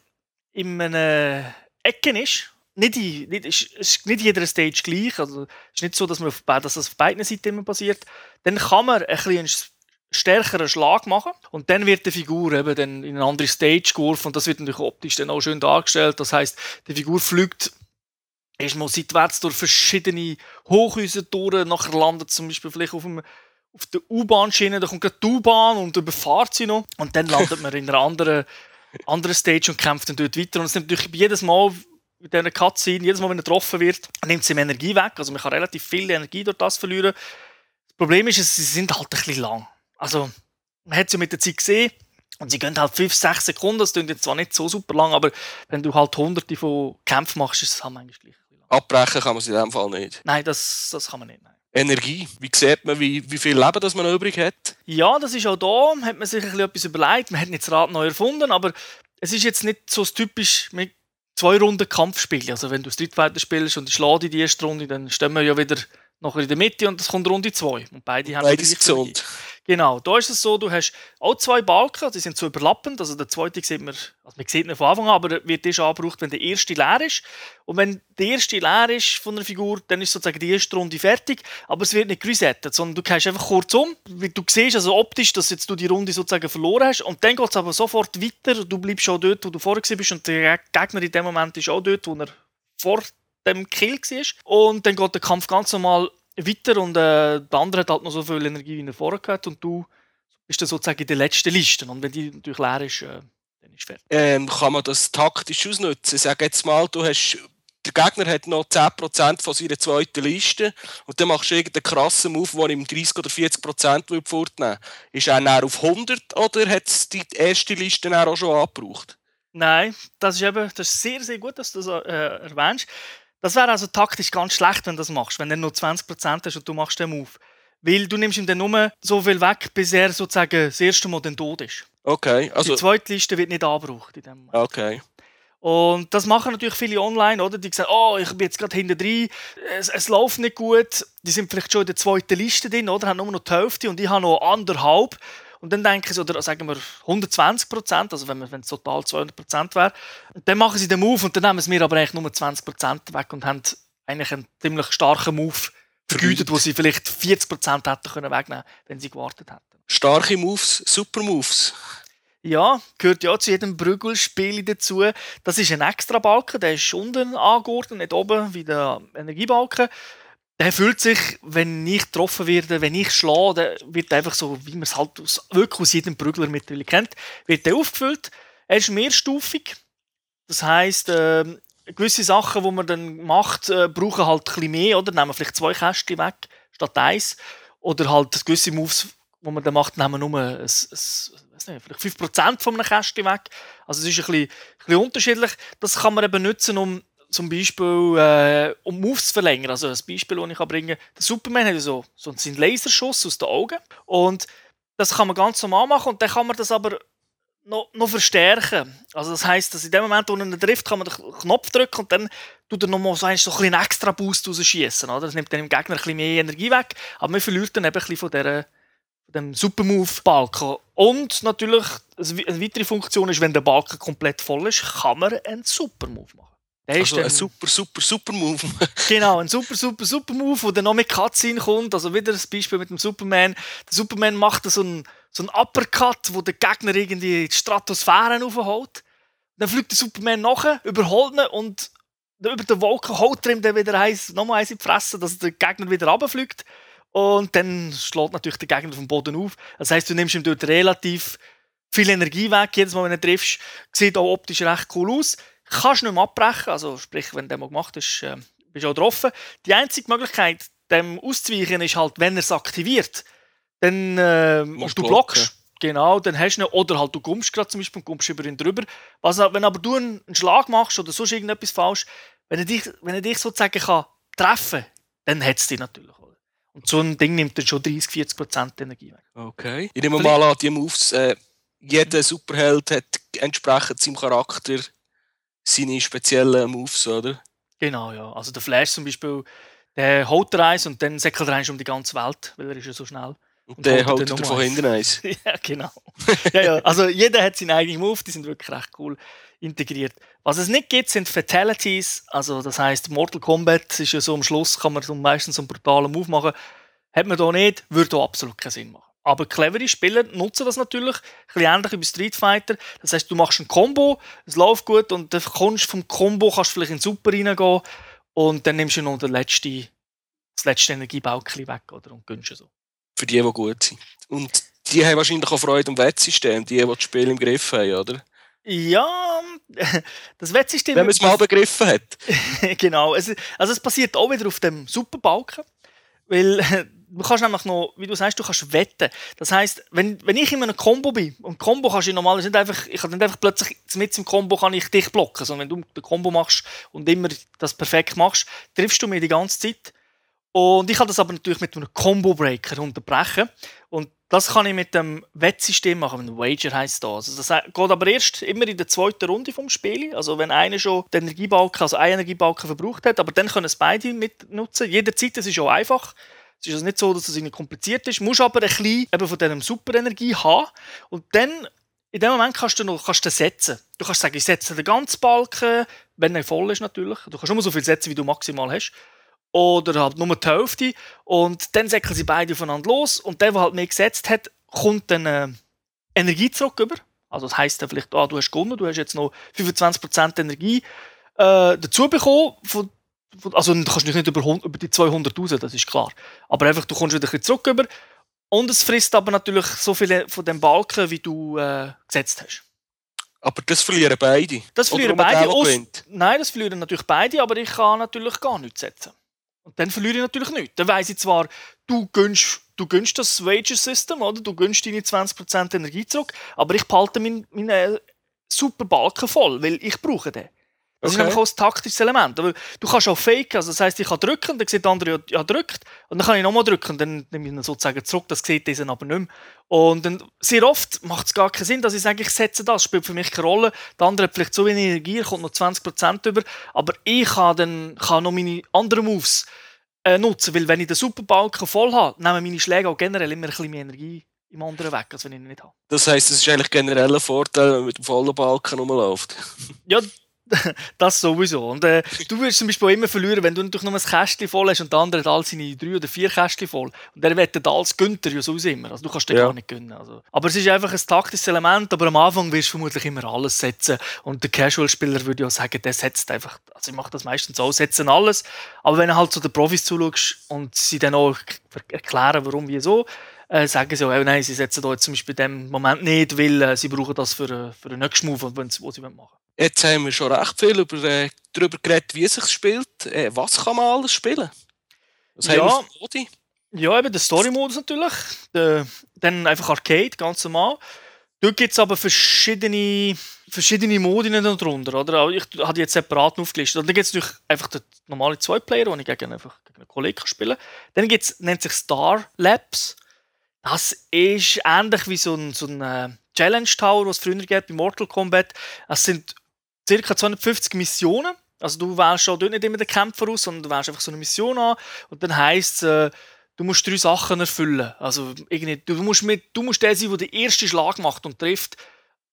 in einer Ecke ist, nicht, in, nicht, ist, ist nicht jeder Stage gleich, also es ist nicht so, dass, man auf, dass das auf beiden Seiten immer passiert, dann kann man ein bisschen stärkeren Schlag machen. Und dann wird die Figur eben dann in eine andere Stage geworfen. Und das wird natürlich optisch dann auch schön dargestellt. Das heißt, die Figur fliegt erstmal seitwärts durch verschiedene Hochhäuser durch, nachher landet zum Beispiel vielleicht auf, einem, auf der U-Bahn-Schiene, da kommt gerade die U-Bahn und überfahrt sie noch. Und dann landet man in einer anderen, anderen Stage und kämpft dann dort weiter. Und es nimmt natürlich jedes Mal mit dieser Cutscene, jedes Mal, wenn er getroffen wird, nimmt es ihm Energie weg, also man kann relativ viel Energie durch das verlieren. Das Problem ist, sie sind halt ein bisschen lang. Also, man hat es ja mit der Zeit gesehen, und sie gehen halt 5, 6 Sekunden, das klingt jetzt zwar nicht so super lang, aber wenn du halt hunderte von Kämpfen machst, ist es halt manchmal gleich. Abbrechen kann man es in dem Fall nicht. Nein, das, das kann man nicht. Nein. Energie, wie sieht man, wie, wie viel Leben das man noch übrig hat? Ja, das ist auch da, hat man sich ein bisschen etwas überlegt. Man hat nicht das Rad neu erfunden, aber es ist jetzt nicht so typisch mit zwei Runden Kampfspiel. Also wenn du Street Fighter spielst und ich schlage in die erste Runde, dann stehen wir ja wieder nachher in der Mitte und es kommt Runde zwei. Und beide haben Beide die sind gleiche Energie. gesund. Genau, da ist es so, du hast auch zwei Balken, die sind so überlappend. Also der zweite sieht man, also man sieht ihn von Anfang an, aber er wird erst angebraucht, wenn der erste leer ist. Und wenn der erste leer ist von einer Figur, dann ist sozusagen die erste Runde fertig. Aber es wird nicht resettet, sondern du gehst einfach kurz um, du siehst, also optisch, dass jetzt du die Runde sozusagen verloren hast. Und dann geht es aber sofort weiter. Du bleibst schon dort, wo du vorher bist und der Gegner in dem Moment ist auch dort, wo er vor dem Kill war. Und dann geht der Kampf ganz normal weiter und äh, der andere hat halt noch so viel Energie, wie er vorher hat und du bist dann sozusagen in der letzten Liste. Und wenn die natürlich leer ist, äh, dann ist fertig. Ähm, kann man das taktisch ausnutzen? Sag jetzt mal, du hast, der Gegner hat noch 10% von seiner zweiten Liste und dann machst du irgendeinen krassen Move, der ihm 30 oder 40% will fortnehmen Ist er dann auf 100 oder hat es die erste Liste dann auch schon angebraucht? Nein, das ist eben das ist sehr, sehr gut, dass du das äh, erwähnst. Das wäre also taktisch ganz schlecht, wenn du das machst, wenn du nur 20% hast und du machst den Move. Weil du nimmst ihm dann nur so viel weg, bis er sozusagen das erste Mal dann tot ist. Okay, also. die zweite Liste wird nicht angebraucht in dem Moment. Okay. Und das machen natürlich viele online, oder? Die sagen, oh, ich bin jetzt gerade hinter drin, es, es läuft nicht gut. Die sind vielleicht schon in der zweiten Liste drin, oder? Haben nur noch die Hälfte und ich habe noch anderthalb. Und dann denken sie, oder sagen wir 120 Prozent, also wenn, wenn es total 200 Prozent wäre, und dann machen sie den Move und dann nehmen sie mir aber eigentlich nur 20 Prozent weg und haben eigentlich einen ziemlich starken Move vergütet, wo sie vielleicht 40 Prozent hätten können wegnehmen, wenn sie gewartet hätten. Starke Moves, super Moves. Ja, gehört ja zu jedem Brüggelspiel dazu. Das ist ein extra Balken, der ist unten angeordnet, nicht oben wie der Energiebalken. Der fühlt sich, wenn ich getroffen werde, wenn ich schlage, der wird einfach so, wie man es halt aus, wirklich aus jedem Brügler mittlerweile kennt, wird der aufgefüllt. Er ist mehrstufig. Das heisst, äh, gewisse Sachen, die man dann macht, äh, brauchen halt ein bisschen mehr, oder? Nehmen vielleicht zwei Kästen weg statt eins. Oder halt gewisse Moves, die man dann macht, nehmen nur ein, ein, ein, vielleicht 5% von einem Kästchen weg. Also es ist ein bisschen, ein bisschen unterschiedlich. Das kann man eben nutzen, um zum Beispiel äh, um Moves zu verlängern. Also ein Beispiel, das ich bringen kann. Der Superman hat so, so einen Laserschuss aus den Augen und das kann man ganz normal machen und dann kann man das aber noch, noch verstärken. Also das heißt, dass in dem Moment, wo er ihn trifft, kann man den Knopf drücken und dann tut er nochmal so, so ein einen extra Boost rausschießen. Das nimmt dann dem Gegner ein bisschen mehr Energie weg, aber man verliert dann eben ein bisschen von dieser dem Supermove-Balken. Und natürlich, eine weitere Funktion ist, wenn der Balken komplett voll ist, kann man einen Supermove machen. Der also ein super, super, super Move. genau, ein super, super, super Move, wo dann noch mit Cutscene kommt. Also wieder das Beispiel mit dem Superman. Der Superman macht so einen, so einen Uppercut, wo der Gegner irgendwie die Stratosphäre aufholt. Dann fliegt der Superman nachher, überholt ihn und über den Wolken holt er ihm dann wieder eins, nochmal eins in die Fresse, dass der Gegner wieder runterfliegt. Und dann schlägt natürlich der Gegner vom Boden auf. Das heißt, du nimmst ihm dort relativ viel Energie weg. Jedes Mal, wenn du triffst, sieht auch optisch recht cool aus. Kannst nicht mehr abbrechen. Also, sprich, wenn der mal gemacht ist, äh, bist du auch getroffen. Die einzige Möglichkeit, dem auszuweichen, ist halt, wenn er es aktiviert, dann äh, und du blockst. Genau, dann hast du ihn, oder halt du kommst gerade zum Beispiel und kommst über ihn drüber. Was, wenn aber du einen, einen Schlag machst oder sonst irgendetwas falsch, wenn er dich, wenn er dich sozusagen kann treffen kann, dann hat es dich natürlich. Und so ein Ding nimmt dann schon 30, 40 Prozent Energie weg. Okay. Ich nehme mal an, die Moves, äh, jeder Superheld hat entsprechend seinem Charakter seine speziellen Moves, oder? Genau, ja. Also der Flash zum Beispiel, der haut er eins und dann säckelt er eins um die ganze Welt, weil er ist ja so schnell. Und, und der haut er von hinten eins. ja, genau. ja, ja. Also jeder hat seinen eigenen Move, die sind wirklich recht cool integriert. Was es nicht gibt, sind Fatalities. Also das heißt, Mortal Kombat ist ja so am Schluss, kann man so meistens so einen brutalen Move machen. Hat man da nicht, würde da absolut keinen Sinn machen. Aber clevere Spieler nutzen das natürlich, ein bisschen ähnlich wie bei Street Fighter. Das heißt, du machst ein Combo, es läuft gut und dann kommst vom Combo kannst du vielleicht in Super reingehen und dann nimmst du noch den letzten, das letzte Energiebaukli weg oder, und gönnst so. Für die, die gut sind. Und die haben wahrscheinlich auch Freude am Wettsystem, die, die das Spiel im Griff haben, oder? Ja, das Wettsystem. Wenn man es mal begriffen hat. genau. Es, also es passiert auch wieder auf dem Superbalken. Weil du kannst nämlich noch, wie du sagst, du kannst wetten. Das heisst, wenn, wenn ich in einem Combo bin, und Combo kannst du normalerweise nicht einfach, ich kann nicht einfach plötzlich mit dem Combo kann ich dich blocken, sondern wenn du den Combo machst und immer das perfekt machst, triffst du mir die ganze Zeit. Und ich kann das aber natürlich mit einem Combo-Breaker unterbrechen. Und das kann ich mit dem Wettsystem machen. Ein Wager heisst das. Also das geht aber erst immer in der zweiten Runde vom Spiel. Also wenn einer schon den Energiebalken, also einen Energiebalken verbraucht hat, aber dann können es beide mitnutzen. Jederzeit, das ist auch einfach. Es ist also nicht so, dass es das kompliziert ist. Du musst aber ein bisschen eben von dieser Superenergie haben. Und dann, in dem Moment kannst du noch kannst du setzen. Du kannst sagen, ich setze den ganzen Balken, wenn er voll ist natürlich. Du kannst nur so viel setzen, wie du maximal hast oder halt nur die Hälfte. Und dann säckeln sie beide aufeinander los und der, der halt mehr gesetzt hat, kommt dann äh, Energie zurück über. Also das heisst dann vielleicht, ah, du hast gewonnen, du hast jetzt noch 25% Energie äh, dazu bekommen. Von, also du kannst nicht über, über die 200 raus, das ist klar. Aber einfach, du kommst wieder ein bisschen zurück über. Und es frisst aber natürlich so viele von dem Balken, wie du äh, gesetzt hast. Aber das verlieren beide. Das verlieren beide. Aus, nein, das verlieren natürlich beide, aber ich kann natürlich gar nichts setzen. Und dann verliere ich natürlich nichts. Dann weiss ich zwar, du gönnst, du gönnst das Wager-System, oder? Du gönnst deine 20% Energie zurück, aber ich behalte meinen mein, äh, super Balken voll, weil ich brauche den. Das okay. ist auch ein taktisches Element. Aber du kannst auch faken, also das heisst, ich kann drücken, dann sieht der andere, ja, drückt, und dann kann ich nochmal drücken, dann nehme ich ihn sozusagen zurück, das sieht dieser aber nicht mehr. Und dann, sehr oft macht es gar keinen Sinn, dass ich sage, ich setze das, spielt für mich keine Rolle. Der andere hat vielleicht so wenig Energie, kommt noch 20% über, aber ich kann dann kann noch meine anderen Moves äh, nutzen, weil wenn ich den Superbalken voll habe, nehmen meine Schläge auch generell immer ein bisschen mehr Energie im anderen weg, als wenn ich ihn nicht habe. Das heisst, es ist eigentlich generell ein Vorteil, wenn man mit dem vollen Balken rumläuft. Ja, das sowieso. Und äh, du wirst zum Beispiel immer verlieren, wenn du natürlich nur ein Kästchen voll hast und der andere hat all seine drei oder vier Kästchen voll. Und der wettet alles Günther ja sowieso immer. Also du kannst den Ja. gar nicht gönnen. Also. Aber es ist einfach ein taktisches Element, aber am Anfang wirst du vermutlich immer alles setzen. Und der Casual-Spieler würde ja sagen, der setzt einfach, also ich mache das meistens so, setzen alles. Aber wenn du halt zu den Profis zuschaust und sie dann auch erklären, warum, wieso, äh, sagen sie auch, oh, nein, sie setzen da jetzt zum Beispiel in dem Moment nicht, weil äh, sie brauchen das für, äh, für den nächsten Move, wenn sie, sie machen wollen. Jetzt haben wir schon recht viel über, äh, darüber geredet, wie es sich spielt. Äh, was kann man alles spielen? Was Ja. haben wir? Ja, eben der Story-Modus natürlich. Der, dann einfach Arcade, ganz normal. Dort gibt es aber verschiedene, verschiedene Modi darunter. Oder? Ich habe jetzt separat aufgelistet. Dann gibt es natürlich einfach den normalen Zwei-Player, den ich gegen, einfach gegen einen Kollegen spielen kann. Dann gibt's, nennt sich Star Labs. Das ist ähnlich wie so ein, so ein äh, Challenge Tower, was es früher gab bei Mortal Kombat. Es sind ca. 250 Missionen. Also du wählst auch dort nicht immer den Kämpfer aus, sondern du wählst einfach so eine Mission an und dann heisst es, äh, du musst drei Sachen erfüllen. Also irgendwie, du musst, mit, du musst der sein, der den ersten Schlag macht und trifft.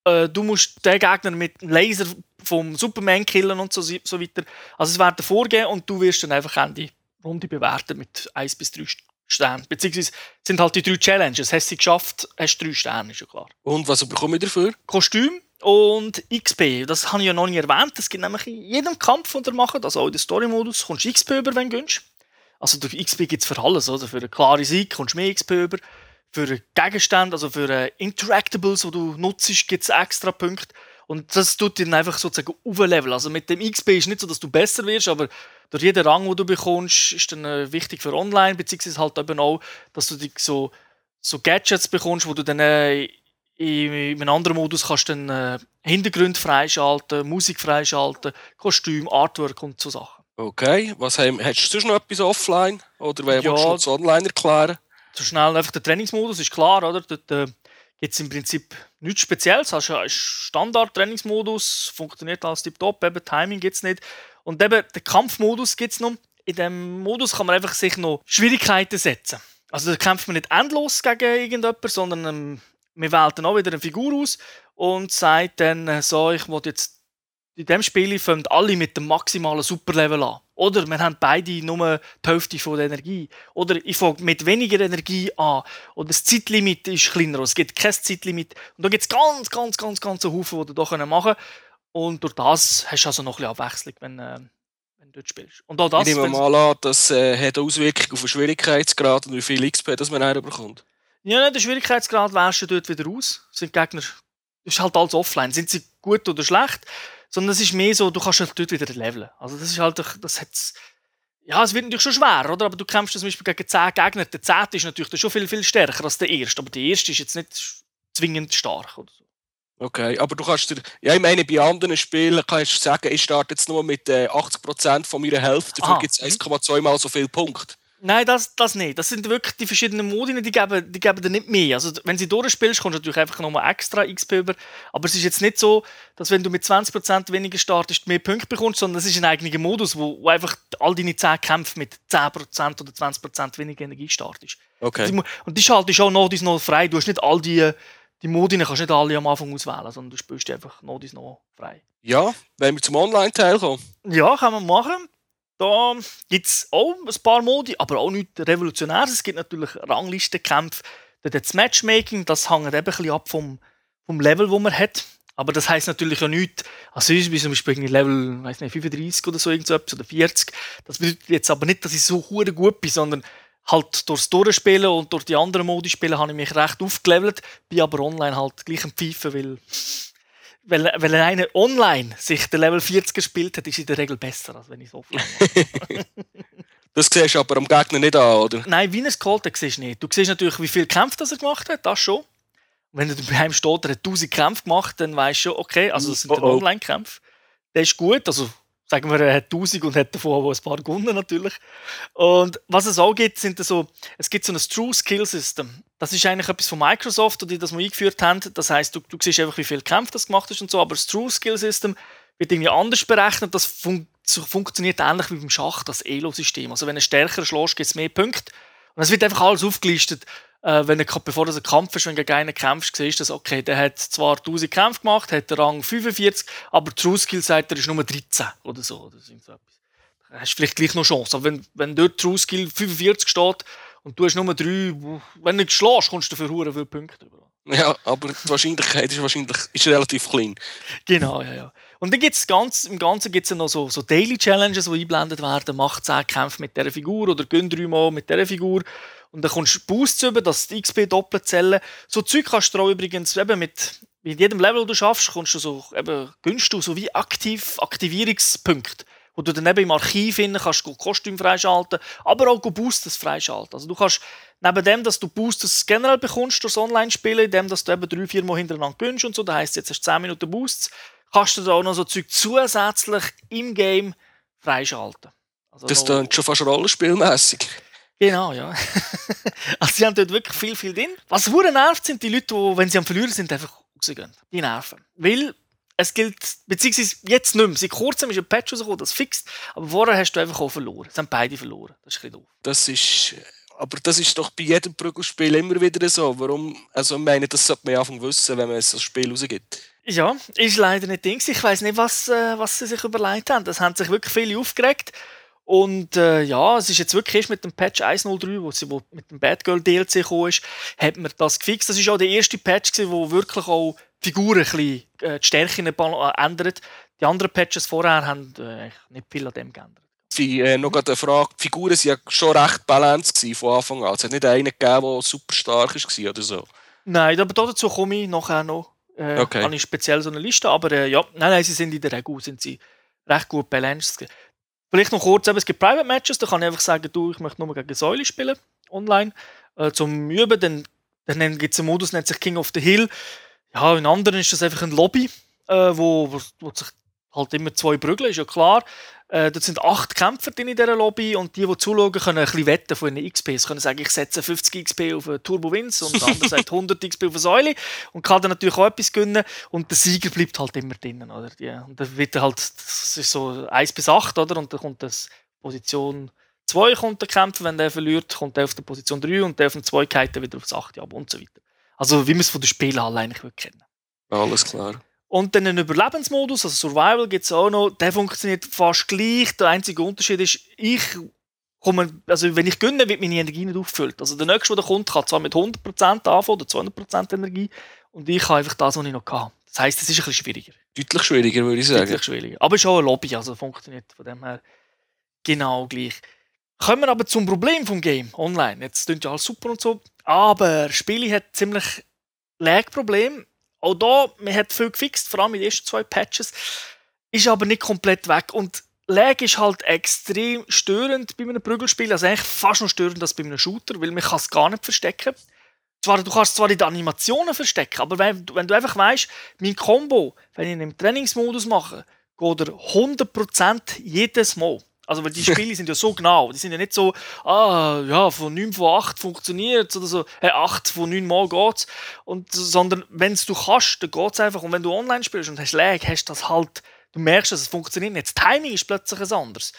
Äh, du musst den Gegner mit einem Laser vom Superman killen und so, so weiter. Also es werden vorgehen und du wirst dann einfach Ende Runde bewerten mit 1 bis 3 Sternen. Beziehungsweise sind halt die drei Challenges. Hast du sie geschafft, hast du drei Sterne, ist ja klar. Und was bekomme ich dafür? Kostüm und XP. Das habe ich ja noch nie erwähnt. Es gibt nämlich in jedem Kampf, den ihr macht, also auch in den Story-Modus, kommst du XP über, wenn du gönnst. Also durch XP gibt es für alles. Oder? Für einen klaren Sieg kommst du mehr XP über. Für Gegenstände, also für Interactables, die du nutzt, gibt es extra Punkte. Und das tut dir einfach sozusagen aufleveln. Also mit dem XP ist nicht so, dass du besser wirst, aber durch jeden Rang, den du bekommst, ist dann äh, wichtig für online, beziehungsweise halt eben auch, dass du so, so Gadgets bekommst, wo du dann äh, in, in einem anderen Modus kannst dann äh, Hintergrund freischalten, Musik freischalten, Kostüm, Artwork und so Sachen. Okay, was haben, hast du sonst noch etwas offline? Oder wer Ja. willst du online erklären? So schnell einfach der Trainingsmodus ist klar, oder? Dort äh, gibt es im Prinzip nichts Spezielles. Hast ja einen Standard-Trainingsmodus, funktioniert alles tiptop, eben Timing gibt es nicht. Und eben den Kampfmodus gibt es noch. In diesem Modus kann man einfach sich noch Schwierigkeiten setzen. Also da kämpft man nicht endlos gegen irgendjemanden, sondern ähm, man wählt dann auch wieder eine Figur aus und sagt dann äh, so, ich will jetzt in diesem Spiel fangen alle mit dem maximalen Superlevel an. Oder wir haben beide nur die Hälfte von der Energie. Oder ich fange mit weniger Energie an. Oder das Zeitlimit ist kleiner. Es gibt kein Zeitlimit. Und da gibt es ganz, ganz, ganz, ganz einen Haufen, die du hier machen können. Und durch das hast du also noch ein bisschen Abwechslung, wenn, äh, wenn du dort spielst. Und auch das, ich nehme mal an, das äh, hat eine Auswirkung auf den Schwierigkeitsgrad und wie viel XP das man nachher bekommt. Ja, der Schwierigkeitsgrad wählst du dort wieder aus. Sind Gegner, das ist halt alles offline. Sind sie gut oder schlecht? Sondern es ist mehr so, du kannst halt dort wieder leveln. Also das ist halt, das hat's, ja, es wird natürlich schon schwer, oder? Aber du kämpfst zum Beispiel gegen 10 Gegner. Der 10. ist natürlich schon viel, viel stärker als der erste. Aber der erste ist jetzt nicht zwingend stark. Oder so. Okay, aber du kannst dir, ja, ich meine, bei anderen Spielen kannst du sagen, ich starte jetzt nur mit äh, 80% von meiner Hälfte, dafür gibt es mhm. 1,2 mal so viele Punkte. Nein, das, das nicht. Das sind wirklich die verschiedenen Modi, die geben, die geben dir nicht mehr. Also, wenn sie durchspielst, kommst du natürlich einfach nochmal extra XP über. Aber es ist jetzt nicht so, dass wenn du mit 20% weniger startest, mehr Punkte bekommst, sondern es ist ein eigener Modus, wo, wo einfach all deine 10 Kämpfe mit 10% oder 20% weniger Energie startest. Okay. Und die schaltest auch noch dies noch frei. Du hast nicht all die, die Modi, kannst nicht alle am Anfang auswählen, sondern du spielst einfach noch dies noch frei. Ja, wenn wir zum Online-Teil kommen. Ja, kann man machen. Da gibt es auch ein paar Modi, aber auch nichts Revolutionäres. Es gibt natürlich Ranglistenkämpfe. Dort das Matchmaking, das hängt eben ein bisschen ab vom, vom Level, wo man hat. Aber das heisst natürlich auch nichts, also ich bin zum Beispiel Level nicht, 35 oder so, irgend so etwas, oder 40. Das bedeutet jetzt aber nicht, dass ich so gut bin, sondern halt durchs Durchspielen und durch die anderen Modi spielen habe ich mich recht aufgelevelt, bin aber online halt gleich am Pfeifen, weil weil, weil einer online sich der Level 40 gespielt hat, ist in der Regel besser, als wenn ich es offline mache. Das siehst du aber am Gegner nicht an, oder? Nein, wie er es geholt hat, siehst du nicht. Du siehst natürlich, wie viele Kämpfe das er gemacht hat, das schon. Wenn er daheim steht, er hat 1000 Kämpfe gemacht, dann weißt du schon, okay, also das sind Oh, oh. Online-Kämpfe. Der ist gut, also sagen wir, er hat 1000 und hat davon auch ein paar gewonnen natürlich. Und was es auch gibt, sind so, es gibt so ein True Skill System. Das ist eigentlich etwas von Microsoft, die das mal eingeführt haben. Das heißt, du, du siehst einfach, wie viele Kämpfe das gemacht hast und so, aber das True Skill System wird irgendwie anders berechnet. Das fun funktioniert ähnlich wie beim Schach, das Elo-System. Also wenn du stärker schlägst, gibt es mehr Punkte. Und es wird einfach alles aufgelistet. Äh, wenn er, bevor das ein Kampf ist, wenn du gegen einen kämpfst, siehst du, dass, okay, der hat zwar 1000 Kämpfe gemacht, hat den Rang 45, aber True Skill sagt, er ist nur 13 oder so. Oder so etwas. Da hast du vielleicht gleich noch Chance. Aber wenn, wenn dort True Skill 45 steht und du hast nur 3, wenn du nicht schlägst, kommst du dafür hure viele Punkte über. Ja, aber die Wahrscheinlichkeit ist, wahrscheinlich, ist relativ klein. Genau, ja, ja. Und dann gibt es ganz, im Ganzen gibt's noch so, so Daily Challenges, die eingeblendet werden. Mach 10 Kämpfe mit dieser Figur oder gönn 3 Mal mit dieser Figur. Und dann kommst du Boosts über, dass die XP doppelt zählen. So Zeug kannst du auch übrigens eben mit, mit jedem Level, das du schaffst, kommst du so, eben, gönnst du so wie aktiv Aktivierungspunkte wo du dann eben im Archiv finden kannst du Kostüm freischalten, aber auch Boosters freischalten. Also du kannst neben dem, dass du Boosters generell bekommst durch Online-Spielen, indem dass du eben drei, vier Mal hintereinander gönnst und so, da heisst jetzt hast du 10 Minuten Boosts, kannst du da auch noch so Zeug zusätzlich im Game freischalten. Also das klingt schon fast rollenspielmäßig. Genau, ja. also sie haben dort wirklich viel, viel drin. Was hure nervt, sind die Leute, die, wenn sie am Verlieren sind, einfach rausgehen. Die nerven. Weil es gilt, beziehungsweise jetzt nicht mehr. Seit kurzem ist ein Patch rausgekommen, das fixt, aber vorher hast du einfach auch verloren. Es haben beide verloren. Das ist ein bisschen doof. Das ist, aber das ist doch bei jedem Prügelspiel immer wieder so. Warum, also ich meine, das sollte man ja Anfang wissen, wenn man so ein Spiel rausgibt. Ja, ist leider nicht Ding. Ich weiß nicht, was, äh, was sie sich überlegt haben. Das haben sich wirklich viele aufgeregt. Und äh, ja, es ist jetzt wirklich erst mit dem Patch 1.03, wo, sie, wo mit dem Bad Girl DLC gekommen ist, hat man das gefixt. Das ist auch der erste Patch, gewesen, wo wirklich auch die Figuren ein bisschen, äh, die Stärken äh, ändert. Die anderen Patches vorher haben äh, nicht viel an dem geändert. Die, äh, noch eine Frage, die Figuren waren ja schon recht balanced von Anfang an. Es hat nicht einen gegeben, der super stark war oder so. Nein, aber dazu komme ich nachher noch. Äh, okay. Habe ich speziell so eine Liste, aber äh, ja, nein, nein, sie sind in der Regel sind sie recht gut balanced. Vielleicht noch kurz, es gibt Private Matches, da kann ich einfach sagen, du, ich möchte nur gegen Säule spielen, online, äh, zum Üben. Dann, dann gibt es einen Modus, nennt sich King of the Hill. Ja, in anderen ist das einfach ein Lobby, äh, wo, wo, wo sich halt immer zwei prügeln, ist ja klar. Äh, dort sind acht Kämpfer in dieser Lobby und die, die zuschauen, können ein bisschen wetten von ihren XP. Sie können sagen, ich setze 50 XP auf eine Turbo Wins und der andere sagt 100 XP auf eine Säule und kann dann natürlich auch etwas gewinnen und der Sieger bleibt halt immer drinnen. Oder? Ja, und dann wird halt, das ist so 1 bis 8, oder? Und dann kommt das Position 2 kommt der Kämpfer, wenn der verliert, kommt der auf der Position 3 und der auf der 2 geht wieder aufs 8 ab und so weiter. Also wie man es von den Spielhallen eigentlich kennen Alles klar. Und dann einen Überlebensmodus, also Survival gibt es auch noch, der funktioniert fast gleich. Der einzige Unterschied ist, ich komme, also wenn ich gönne, wird meine Energie nicht aufgefüllt. Also der nächste, der kommt, kann zwar mit 100% anfangen oder 200% Energie und ich habe einfach das, was ich noch hatte. Das heisst, es ist ein bisschen schwieriger. Deutlich schwieriger, würde ich sagen. Deutlich schwieriger. Aber es ist auch ein Lobby, also funktioniert von dem her genau gleich. Kommen wir aber zum Problem vom Game online. Jetzt klingt ja alles super und so, aber Spiele hat ziemlich Lag-Problem auch da, man hat viel gefixt, vor allem in den ersten zwei Patches, ist aber nicht komplett weg. Und Lag ist halt extrem störend bei einem Prügelspiel, also eigentlich fast noch störend als bei einem Shooter, weil man kann es gar nicht verstecken. Zwar, du kannst zwar in den Animationen verstecken, aber wenn, wenn du einfach weißt, mein Combo, wenn ich ihn im Trainingsmodus mache, geht er 100% jedes Mal. Also, weil die Spiele sind ja so genau. Die sind ja nicht so, ah, ja, von 9 von 8 funktioniert oder so, hey, 8 von 9 Mal geht's. Und, sondern, wenn du kannst, dann geht's einfach. Und wenn du online spielst und hast Lag, hast du das halt, du merkst, dass es funktioniert nicht. Das Timing ist plötzlich ein anderes.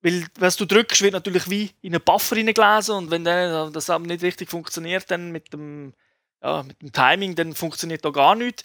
Weil, was du drückst, wird natürlich wie in einen Buffer hineingelesen und wenn dann, das nicht richtig funktioniert, dann mit dem, ja, mit dem Timing, dann funktioniert da gar nichts.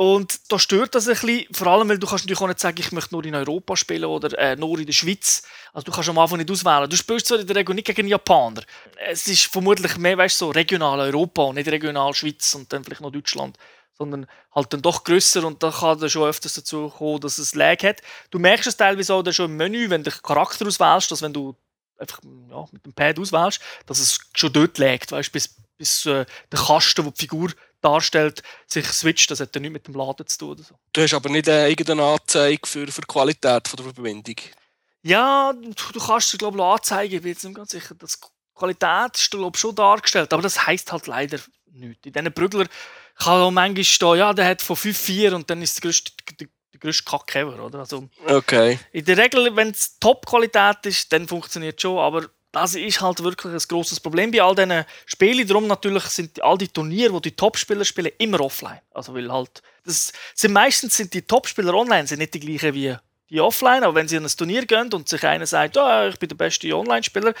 Und da stört das ein bisschen, vor allem, weil du kannst natürlich auch nicht sagen, ich möchte nur in Europa spielen oder äh, nur in der Schweiz. Also du kannst am Anfang nicht auswählen. Du spielst zwar in der Regel nicht gegen Japaner. Es ist vermutlich mehr, weißt so regional Europa und nicht regional Schweiz und dann vielleicht noch Deutschland. Sondern halt dann doch grösser und da kann dann schon öfters dazu kommen, dass es Lag hat. Du merkst es teilweise auch schon im Menü, wenn du den Charakter auswählst, dass wenn du einfach ja, mit dem Pad auswählst, dass es schon dort laggt, weißt bis, bis äh, der Kasten, wo die Figur darstellt, sich switcht. Das hat ja nichts mit dem Laden zu tun. Oder so. Du hast aber nicht äh, irgendeine Anzeige für, für die Qualität von der Verbindung? Ja, du, du kannst es glaube ich anzeigen. Ich bin jetzt nicht ganz sicher. Die Qualität ist glaube schon dargestellt, aber das heisst halt leider nichts. In diesen Brügler kann auch manchmal stehen, ja, der hat von 5,4 und dann ist der größte, der, der größte Kack ever, oder? Also, okay. In der Regel, wenn es Top-Qualität ist, dann funktioniert es schon, aber das ist halt wirklich ein grosses Problem bei all diesen Spielen. Darum natürlich sind all die Turniere, wo die Topspieler spielen, immer offline. Also weil halt, das sind meistens sind die Topspieler online sind nicht die gleichen wie die offline, aber wenn sie in ein Turnier gehen und sich einer sagt, oh, ich bin der beste Online-Spieler,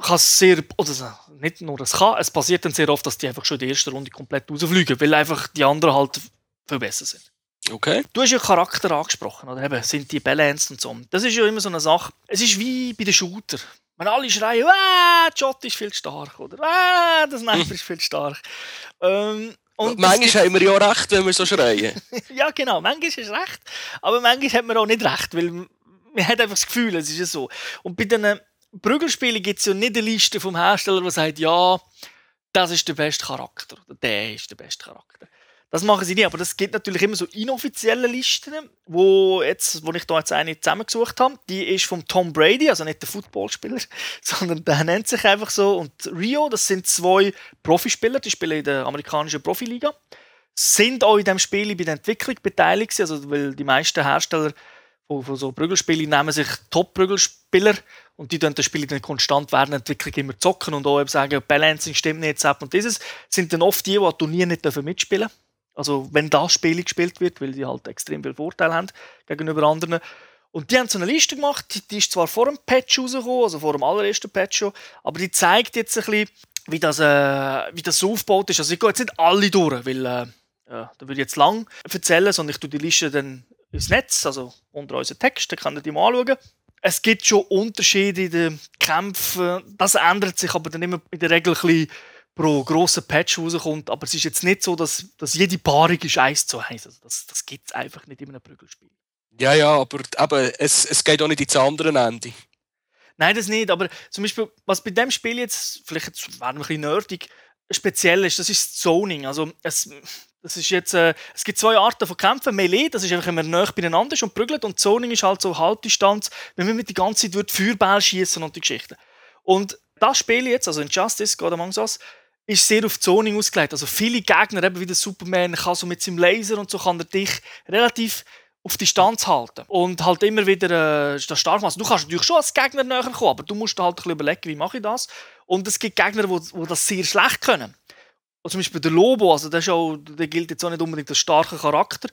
kann es sehr, oder nicht nur es kann, es passiert dann sehr oft, dass die einfach schon in der ersten Runde komplett rausfliegen, weil einfach die anderen halt viel besser sind. Okay. Du hast ja Charakter angesprochen, oder eben, sind die balanced und so. Das ist ja immer so eine Sache. Es ist wie bei den Shooter. Wenn alle schreien, ah, Jot ist viel stark, oder ah, das Sniper ist viel stark. Ähm, und manchmal haben wir ja recht, wenn wir so schreien. ja, genau, manchmal ist es recht, aber manchmal hat man auch nicht recht, weil man hat einfach das Gefühl, es ist ja so. Und bei den Prügelspielen gibt es ja nicht eine Liste vom Hersteller, die sagt, ja, das ist der beste Charakter oder der ist der beste Charakter. Das machen sie nicht, aber es gibt natürlich immer so inoffizielle Listen, wo, jetzt, wo ich da jetzt eine zusammengesucht habe. Die ist vom Tom Brady, also nicht der Footballspieler, sondern der nennt sich einfach so. Und Rio, das sind zwei Profispieler, die spielen in der amerikanischen Profiliga, sind auch in diesem Spiel bei der Entwicklung beteiligt, also weil die meisten Hersteller von, von so Prügelspielen nehmen sich Top-Prügelspieler und die dann das Spiel dann konstant während der Entwicklung immer zocken und auch eben sagen, Balancing stimmt nicht, und dieses sind dann oft die, die Turnier nicht mitspielen dürfen also wenn das Spiel gespielt wird, weil die halt extrem viel Vorteil haben gegenüber anderen. Und die haben so eine Liste gemacht, die ist zwar vor dem Patch rausgekommen, also vor dem allerersten Patch schon, aber die zeigt jetzt ein bisschen, wie das, äh, wie das so aufgebaut ist. Also ich gehe jetzt nicht alle durch, weil äh, ja, da würde ich jetzt lang erzählen, sondern ich tue die Liste dann ins Netz, also unter unseren Text, dann könnt ihr die mal anschauen. Es gibt schon Unterschiede in den Kämpfen, das ändert sich aber dann immer in der Regel ein bisschen pro grossen Patch rauskommt. Aber es ist jetzt nicht so, dass, dass jede Paarung ist eins zu eins. Also das das gibt es einfach nicht in einem Prügelspiel. Ja, ja, aber, aber es, es geht auch nicht ins andere Ende. Nein, das nicht. Aber zum Beispiel, was bei dem Spiel jetzt, vielleicht jetzt werden wir ein bisschen nerdig, speziell ist, das ist Zoning. Also es, das ist jetzt, äh, es gibt zwei Arten von Kämpfen. Melee, das ist einfach, wenn man näher beieinander ist und prügelt. Und Zoning ist halt so Halbdistanz, wenn man mit die ganze Zeit Feuerball schießen und die Geschichten. Und das Spiel jetzt, also Injustice, God Among Us, ist sehr auf Zoning ausgelegt. Also viele Gegner, eben wie der Superman, kann so mit seinem Laser und so kann er dich relativ auf Distanz halten und halt immer wieder äh, das stark machen. Du kannst natürlich schon als Gegner näher kommen, aber du musst halt ein bisschen überlegen, wie mache ich das. Und es gibt Gegner, die das sehr schlecht können. Und zum Beispiel der Lobo, also der, ist auch, der gilt jetzt auch nicht unbedingt als starker Charakter.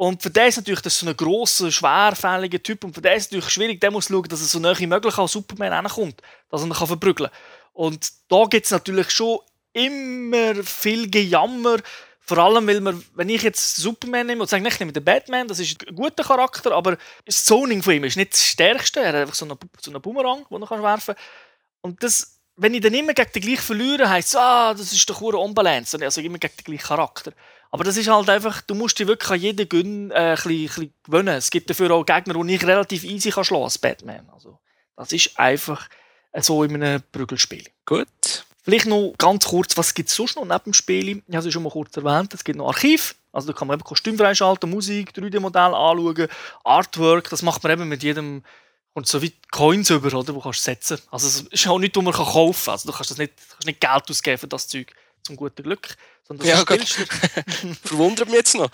Und für den ist natürlich das so ein grosser, schwerfälliger Typ. Und für den ist es natürlich schwierig, der muss schauen, dass er so nahe wie möglich an Superman hinkommt, dass er ihn verprügeln kann. Und da gibt es natürlich schon immer viel Gejammer. Vor allem, weil man, wenn ich jetzt Superman nehme und sage, ich nehme den Batman, das ist ein guter Charakter, aber das Zoning von ihm ist nicht das Stärkste. Er hat einfach so einen, so einen Boomerang, den er werfen kann. Und das, wenn ich dann immer gegen den gleichen verliere, heisst es, ah, das ist doch eine Unbalance. Also immer gegen den gleichen Charakter. Aber das ist halt einfach, du musst dich wirklich an jeden Gönn, äh, ein, bisschen, ein bisschen gewöhnen. Es gibt dafür auch Gegner, die ich relativ easy kann schlagen als Batman. Also, das ist einfach so in einem Prügelspiel. Gut. Vielleicht noch ganz kurz, was gibt es sonst noch neben dem Spiel? Ich habe es schon mal kurz erwähnt, es gibt noch Archiv. Also da kann man eben Kostüm freischalten, Musik, 3D-Modell anschauen, Artwork, das macht man eben mit jedem und so wie Coins über, oder, wo kannst du setzen. Also es ist auch nichts, was man kaufen kann. Also du kannst das nicht, kannst nicht Geld ausgeben für das Zeug zum guten Glück. Sondern ja, Verwundert mich jetzt noch.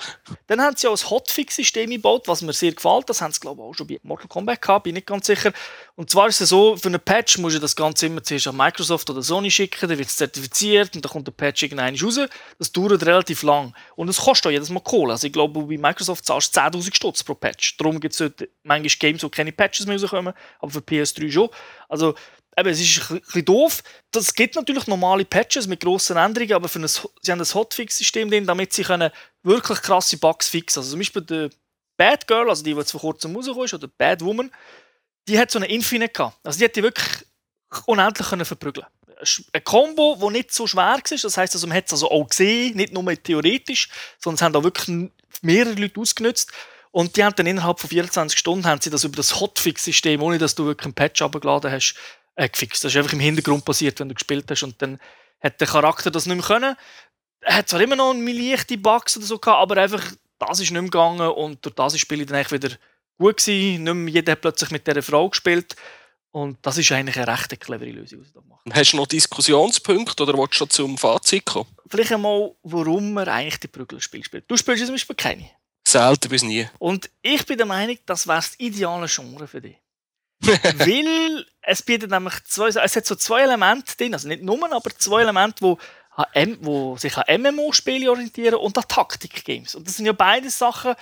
Dann haben sie auch ein Hotfix-System gebaut, was mir sehr gefällt. Das haben sie, glaube ich, auch schon bei Mortal Kombat gehabt, bin ich nicht ganz sicher. Und zwar ist es so, für einen Patch musst du das Ganze immer zuerst an Microsoft oder Sony schicken, dann wird es zertifiziert und dann kommt der Patch irgendwann raus. Das dauert relativ lang. Und es kostet auch jedes Mal Kohle. Also ich glaube, bei Microsoft zahlst du 10'000 Stutz pro Patch. Darum gibt es manchmal Games, wo keine Patches mehr rauskommen, aber für PS3 schon. Also eben, es ist ein bisschen doof. Es gibt natürlich normale Patches mit grossen Änderungen, aber für ein, sie haben ein Hotfix-System drin, damit sie können wirklich krasse Bugs fixen Also zum Beispiel die Bad Girl, also die, die jetzt vor kurzem rausgekommen ist, oder Bad Woman, die hat so eine Infinite gehabt. Also die hat die wirklich unendlich können verprügeln ein Combo, das nicht so schwer war. Das heisst, also, man hat es also auch gesehen, nicht nur theoretisch, sondern es haben auch wirklich mehrere Leute ausgenutzt. Und die haben dann innerhalb von 24 Stunden haben sie das über das Hotfix-System, ohne dass du wirklich einen Patch abgeladen hast, äh, gefixt. Das ist einfach im Hintergrund passiert, wenn du gespielt hast und dann hat der Charakter das nicht mehr können. Er hat zwar immer noch eine leichte Bugs oder so gehabt, aber einfach das ist nicht mehr gegangen und durch das ist das Spiel dann wieder gut gewesen. Nicht mehr jeder hat plötzlich mit dieser Frau gespielt. Und das ist eigentlich eine recht clevere Lösung, was da macht. Hast du noch Diskussionspunkte oder willst du schon zum Fazit kommen? Vielleicht einmal, warum man eigentlich die Prügelspiele spielt. Du spielst zum Beispiel keine. Selten bis nie. Und ich bin der Meinung, das wäre das ideale Genre für dich. Weil es bietet nämlich zwei, es hat so zwei Elemente drin, also nicht nur, aber zwei Elemente, wo, wo sich an MMO-Spiele orientieren und an Taktik-Games. Und das sind ja beide Sachen,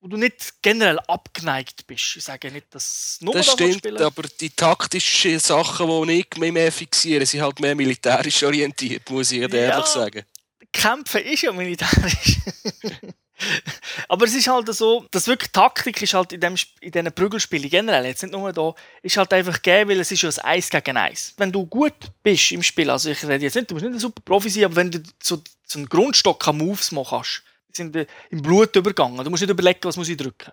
wo du nicht generell abgeneigt bist. Ich sage nicht, dass nur Das stimmt, spielen. aber die taktischen Sachen, die ich mich mehr fixiere, sind halt mehr militärisch orientiert, muss ich Ja. ehrlich sagen. Kämpfen ist ja militärisch. Aber es ist halt so, dass wirklich Taktik ist halt in, dem, in diesen Prügelspielen generell, jetzt nicht nur da, ist halt einfach gegeben, weil es ist ja ein Eis gegen Eis. Wenn du gut bist im Spiel, also ich rede jetzt nicht, du musst nicht ein super Profi sein, aber wenn du so, so einen Grundstock an Moves machen kannst, sind im Blut übergegangen, du musst nicht überlegen, was muss ich drücken.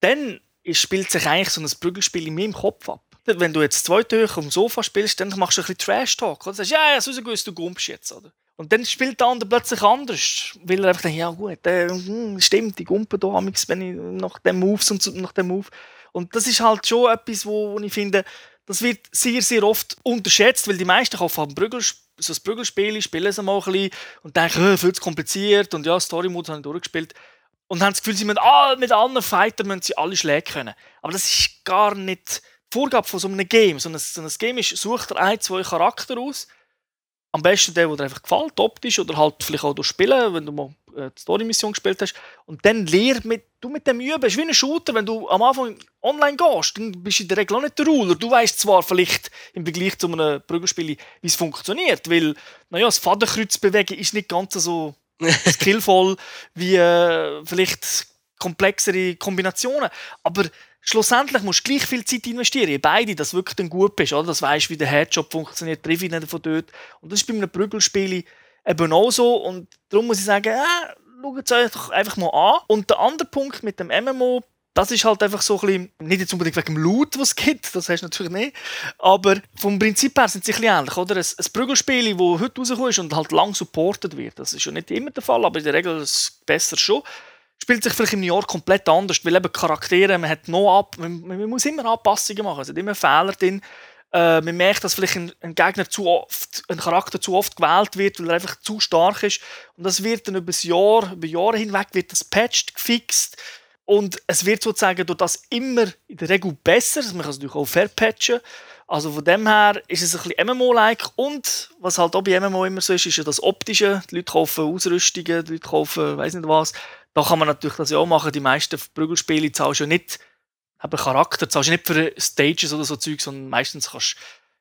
Dann spielt sich eigentlich so ein Prügelspiel in meinem Kopf ab. Wenn du jetzt zwei auf dem Sofa spielst, dann machst du ein bisschen Trash-Talk. Du sagst, ja, ja, so du gumpst jetzt. Oder? Und dann spielt der andere plötzlich anders. Weil er einfach denkt, ja gut, äh, hm, stimmt, ich gumpe da amigs, wenn ich nach dem Moves und nach dem Move. Und das ist halt schon etwas, wo, wo ich finde, das wird sehr, sehr oft unterschätzt, weil die meisten kaufen halt ein Prügel, so ein Prügelspiel, spielen es mal ein bisschen und denken, äh, viel zu kompliziert und ja, Story Mode habe ich durchgespielt. Und haben das Gefühl, sie müssen, ah, mit anderen Fightern müssen sie alle Schläge können. Aber das ist gar nicht die Vorgabe von so einem Game. So ein, so ein Game ist, sucht ein, zwei Charakter aus. Am besten der, der dir einfach gefällt, optisch oder halt vielleicht auch durch Spielen, wenn du mal äh, die Story-Mission gespielt hast. Und dann lehr mit, du mit dem üben. Es ist wie ein Shooter, wenn du am Anfang online gehst, dann bist du in der Regel auch nicht der Ruler. Du weißt zwar vielleicht im Vergleich zu einem Prügelspiel, wie es funktioniert, weil, naja, das Fadenkreuz bewegen ist nicht ganz so skillvoll wie äh, vielleicht komplexere Kombinationen. Aber schlussendlich musst du gleich viel Zeit investieren, in beide, dass du wirklich dann gut bist. Oder? Dass du weißt, wie der Headshot funktioniert, triff ich nicht von dort. Und das ist bei einem Prügelspiel eben auch so. Und darum muss ich sagen, äh, schaut es euch doch einfach mal an. Und der andere Punkt mit dem MMO, das ist halt einfach so ein bisschen, nicht jetzt unbedingt wegen dem Loot, was es gibt, das hast du natürlich nicht, aber vom Prinzip her sind sie ein bisschen ähnlich, oder? Ein, ein Prügelspiel, das heute rauskommt und halt lang supported wird, das ist ja nicht immer der Fall, aber in der Regel ist es besser schon, spielt sich vielleicht im Jahr komplett anders, weil eben Charaktere, man hat noch ab, man, man muss immer Anpassungen machen, es sind immer Fehler drin, äh, man merkt, dass vielleicht ein, ein Gegner zu oft, ein Charakter zu oft gewählt wird, weil er einfach zu stark ist. Und das wird dann über das Jahr, über Jahre hinweg wird das patched, gefixt. Und es wird sozusagen durch das immer in der Regel besser. Man kann es natürlich auch verpatchen. Also von dem her ist es ein bisschen MMO-like. Und was halt auch bei MMO immer so ist, ist ja das Optische. Die Leute kaufen Ausrüstungen, die Leute kaufen weiß nicht was. Da kann man natürlich das ja auch machen. Die meisten Prügelspiele zahlst du ja nicht eben Charakter, zahlst du nicht für Stages oder so Zeug, sondern meistens kannst,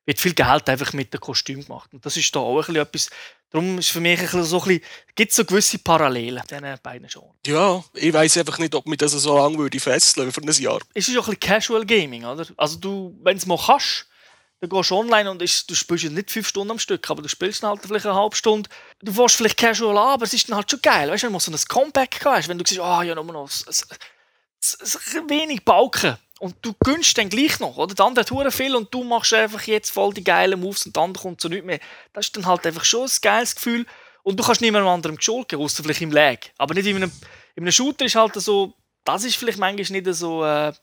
wird viel Geld einfach mit dem Kostüm gemacht. Und das ist da auch ein bisschen etwas, darum ist für mich ein bisschen so ein bisschen, gibt es so gewisse Parallelen diesen beiden Genres. Ja, ich weiß einfach nicht, ob mich das so lange würde fesseln für ein Jahr. Es ist ja auch ein bisschen Casual Gaming, oder? Also du, wenn du es mal kannst, dann gehst du online und ist, du spielst nicht fünf Stunden am Stück, aber du spielst dann halt vielleicht eine halbe Stunde. Du fährst vielleicht casual an, aber es ist dann halt schon geil. Weißt du, wenn du so ein Comeback hast, wenn du siehst, ah, ja, nur noch s- wenig Balken. Und du gönnst dann gleich noch, oder? Der andere hat hure viel und du machst einfach jetzt voll die geilen Moves und andere kommt so nicht mehr. Das ist dann halt einfach schon ein geiles Gefühl. Und du kannst niemandem anderem geschulden, außer vielleicht im Lag. Aber nicht in einem, in einem Shooter ist halt so, das ist vielleicht manchmal nicht so, äh,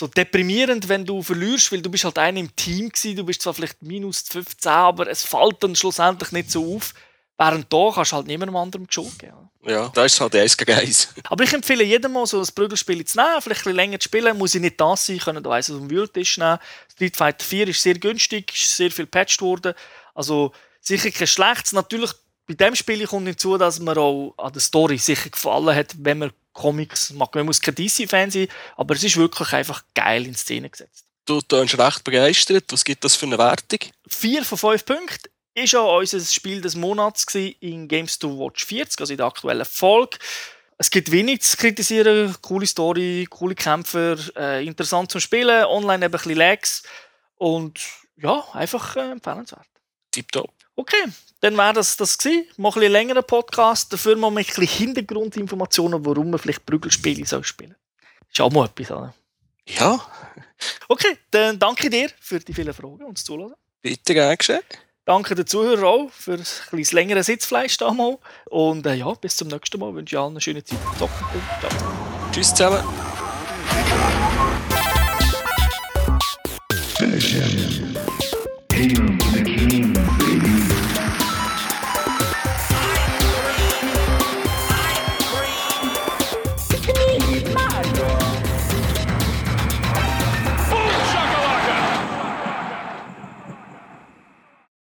so deprimierend, wenn du verlierst, weil du bist halt einer im Team gewesen, du bist zwar vielleicht minus 15, aber es fällt dann schlussendlich nicht so auf. Während da kannst du halt niemandem anderem die Schuld geben. Ja, da ist halt eins gegen eins. Aber ich empfehle jedem mal so ein Prügelspiel zu nehmen, vielleicht ein bisschen länger zu spielen, muss ich nicht das sein, können da eins aus dem Wühltisch nehmen. Street Fighter 4 ist sehr günstig, ist sehr viel gepatcht worden, also sicher kein schlechtes. Natürlich, bei dem Spiel kommt hinzu, dass mir auch an der Story sicher gefallen hat, wenn man Comics mag. Man muss kein DC-Fan sein, aber es ist wirklich einfach geil in Szene gesetzt. Du tönst recht begeistert. Was gibt das für eine Wertung? 4 von 5 Punkten ist auch unser Spiel des Monats in Games to Watch 40, also in der aktuellen Folge. Es gibt wenig zu kritisieren, coole Story, coole Kämpfer, äh, interessant zum Spielen, online eben ein bisschen Lags und ja, einfach äh, empfehlenswert. Tipptopp. Okay, dann wäre das das gewesen. Mal ein längerer Podcast. Dafür mal ein bisschen Hintergrundinformationen, warum man vielleicht Prügelspiele soll spielen soll. Ist auch mal etwas, oder? Ja. Okay, dann danke dir für die vielen Fragen und das Zuhören. Bitte, gerne geschehen. Danke den Zuhörern auch für ein längere Sitzfleisch da mal. Und äh, ja, bis zum nächsten Mal. Ich wünsche ich allen eine schöne Zeit. Ciao. Tschüss zusammen. Finish.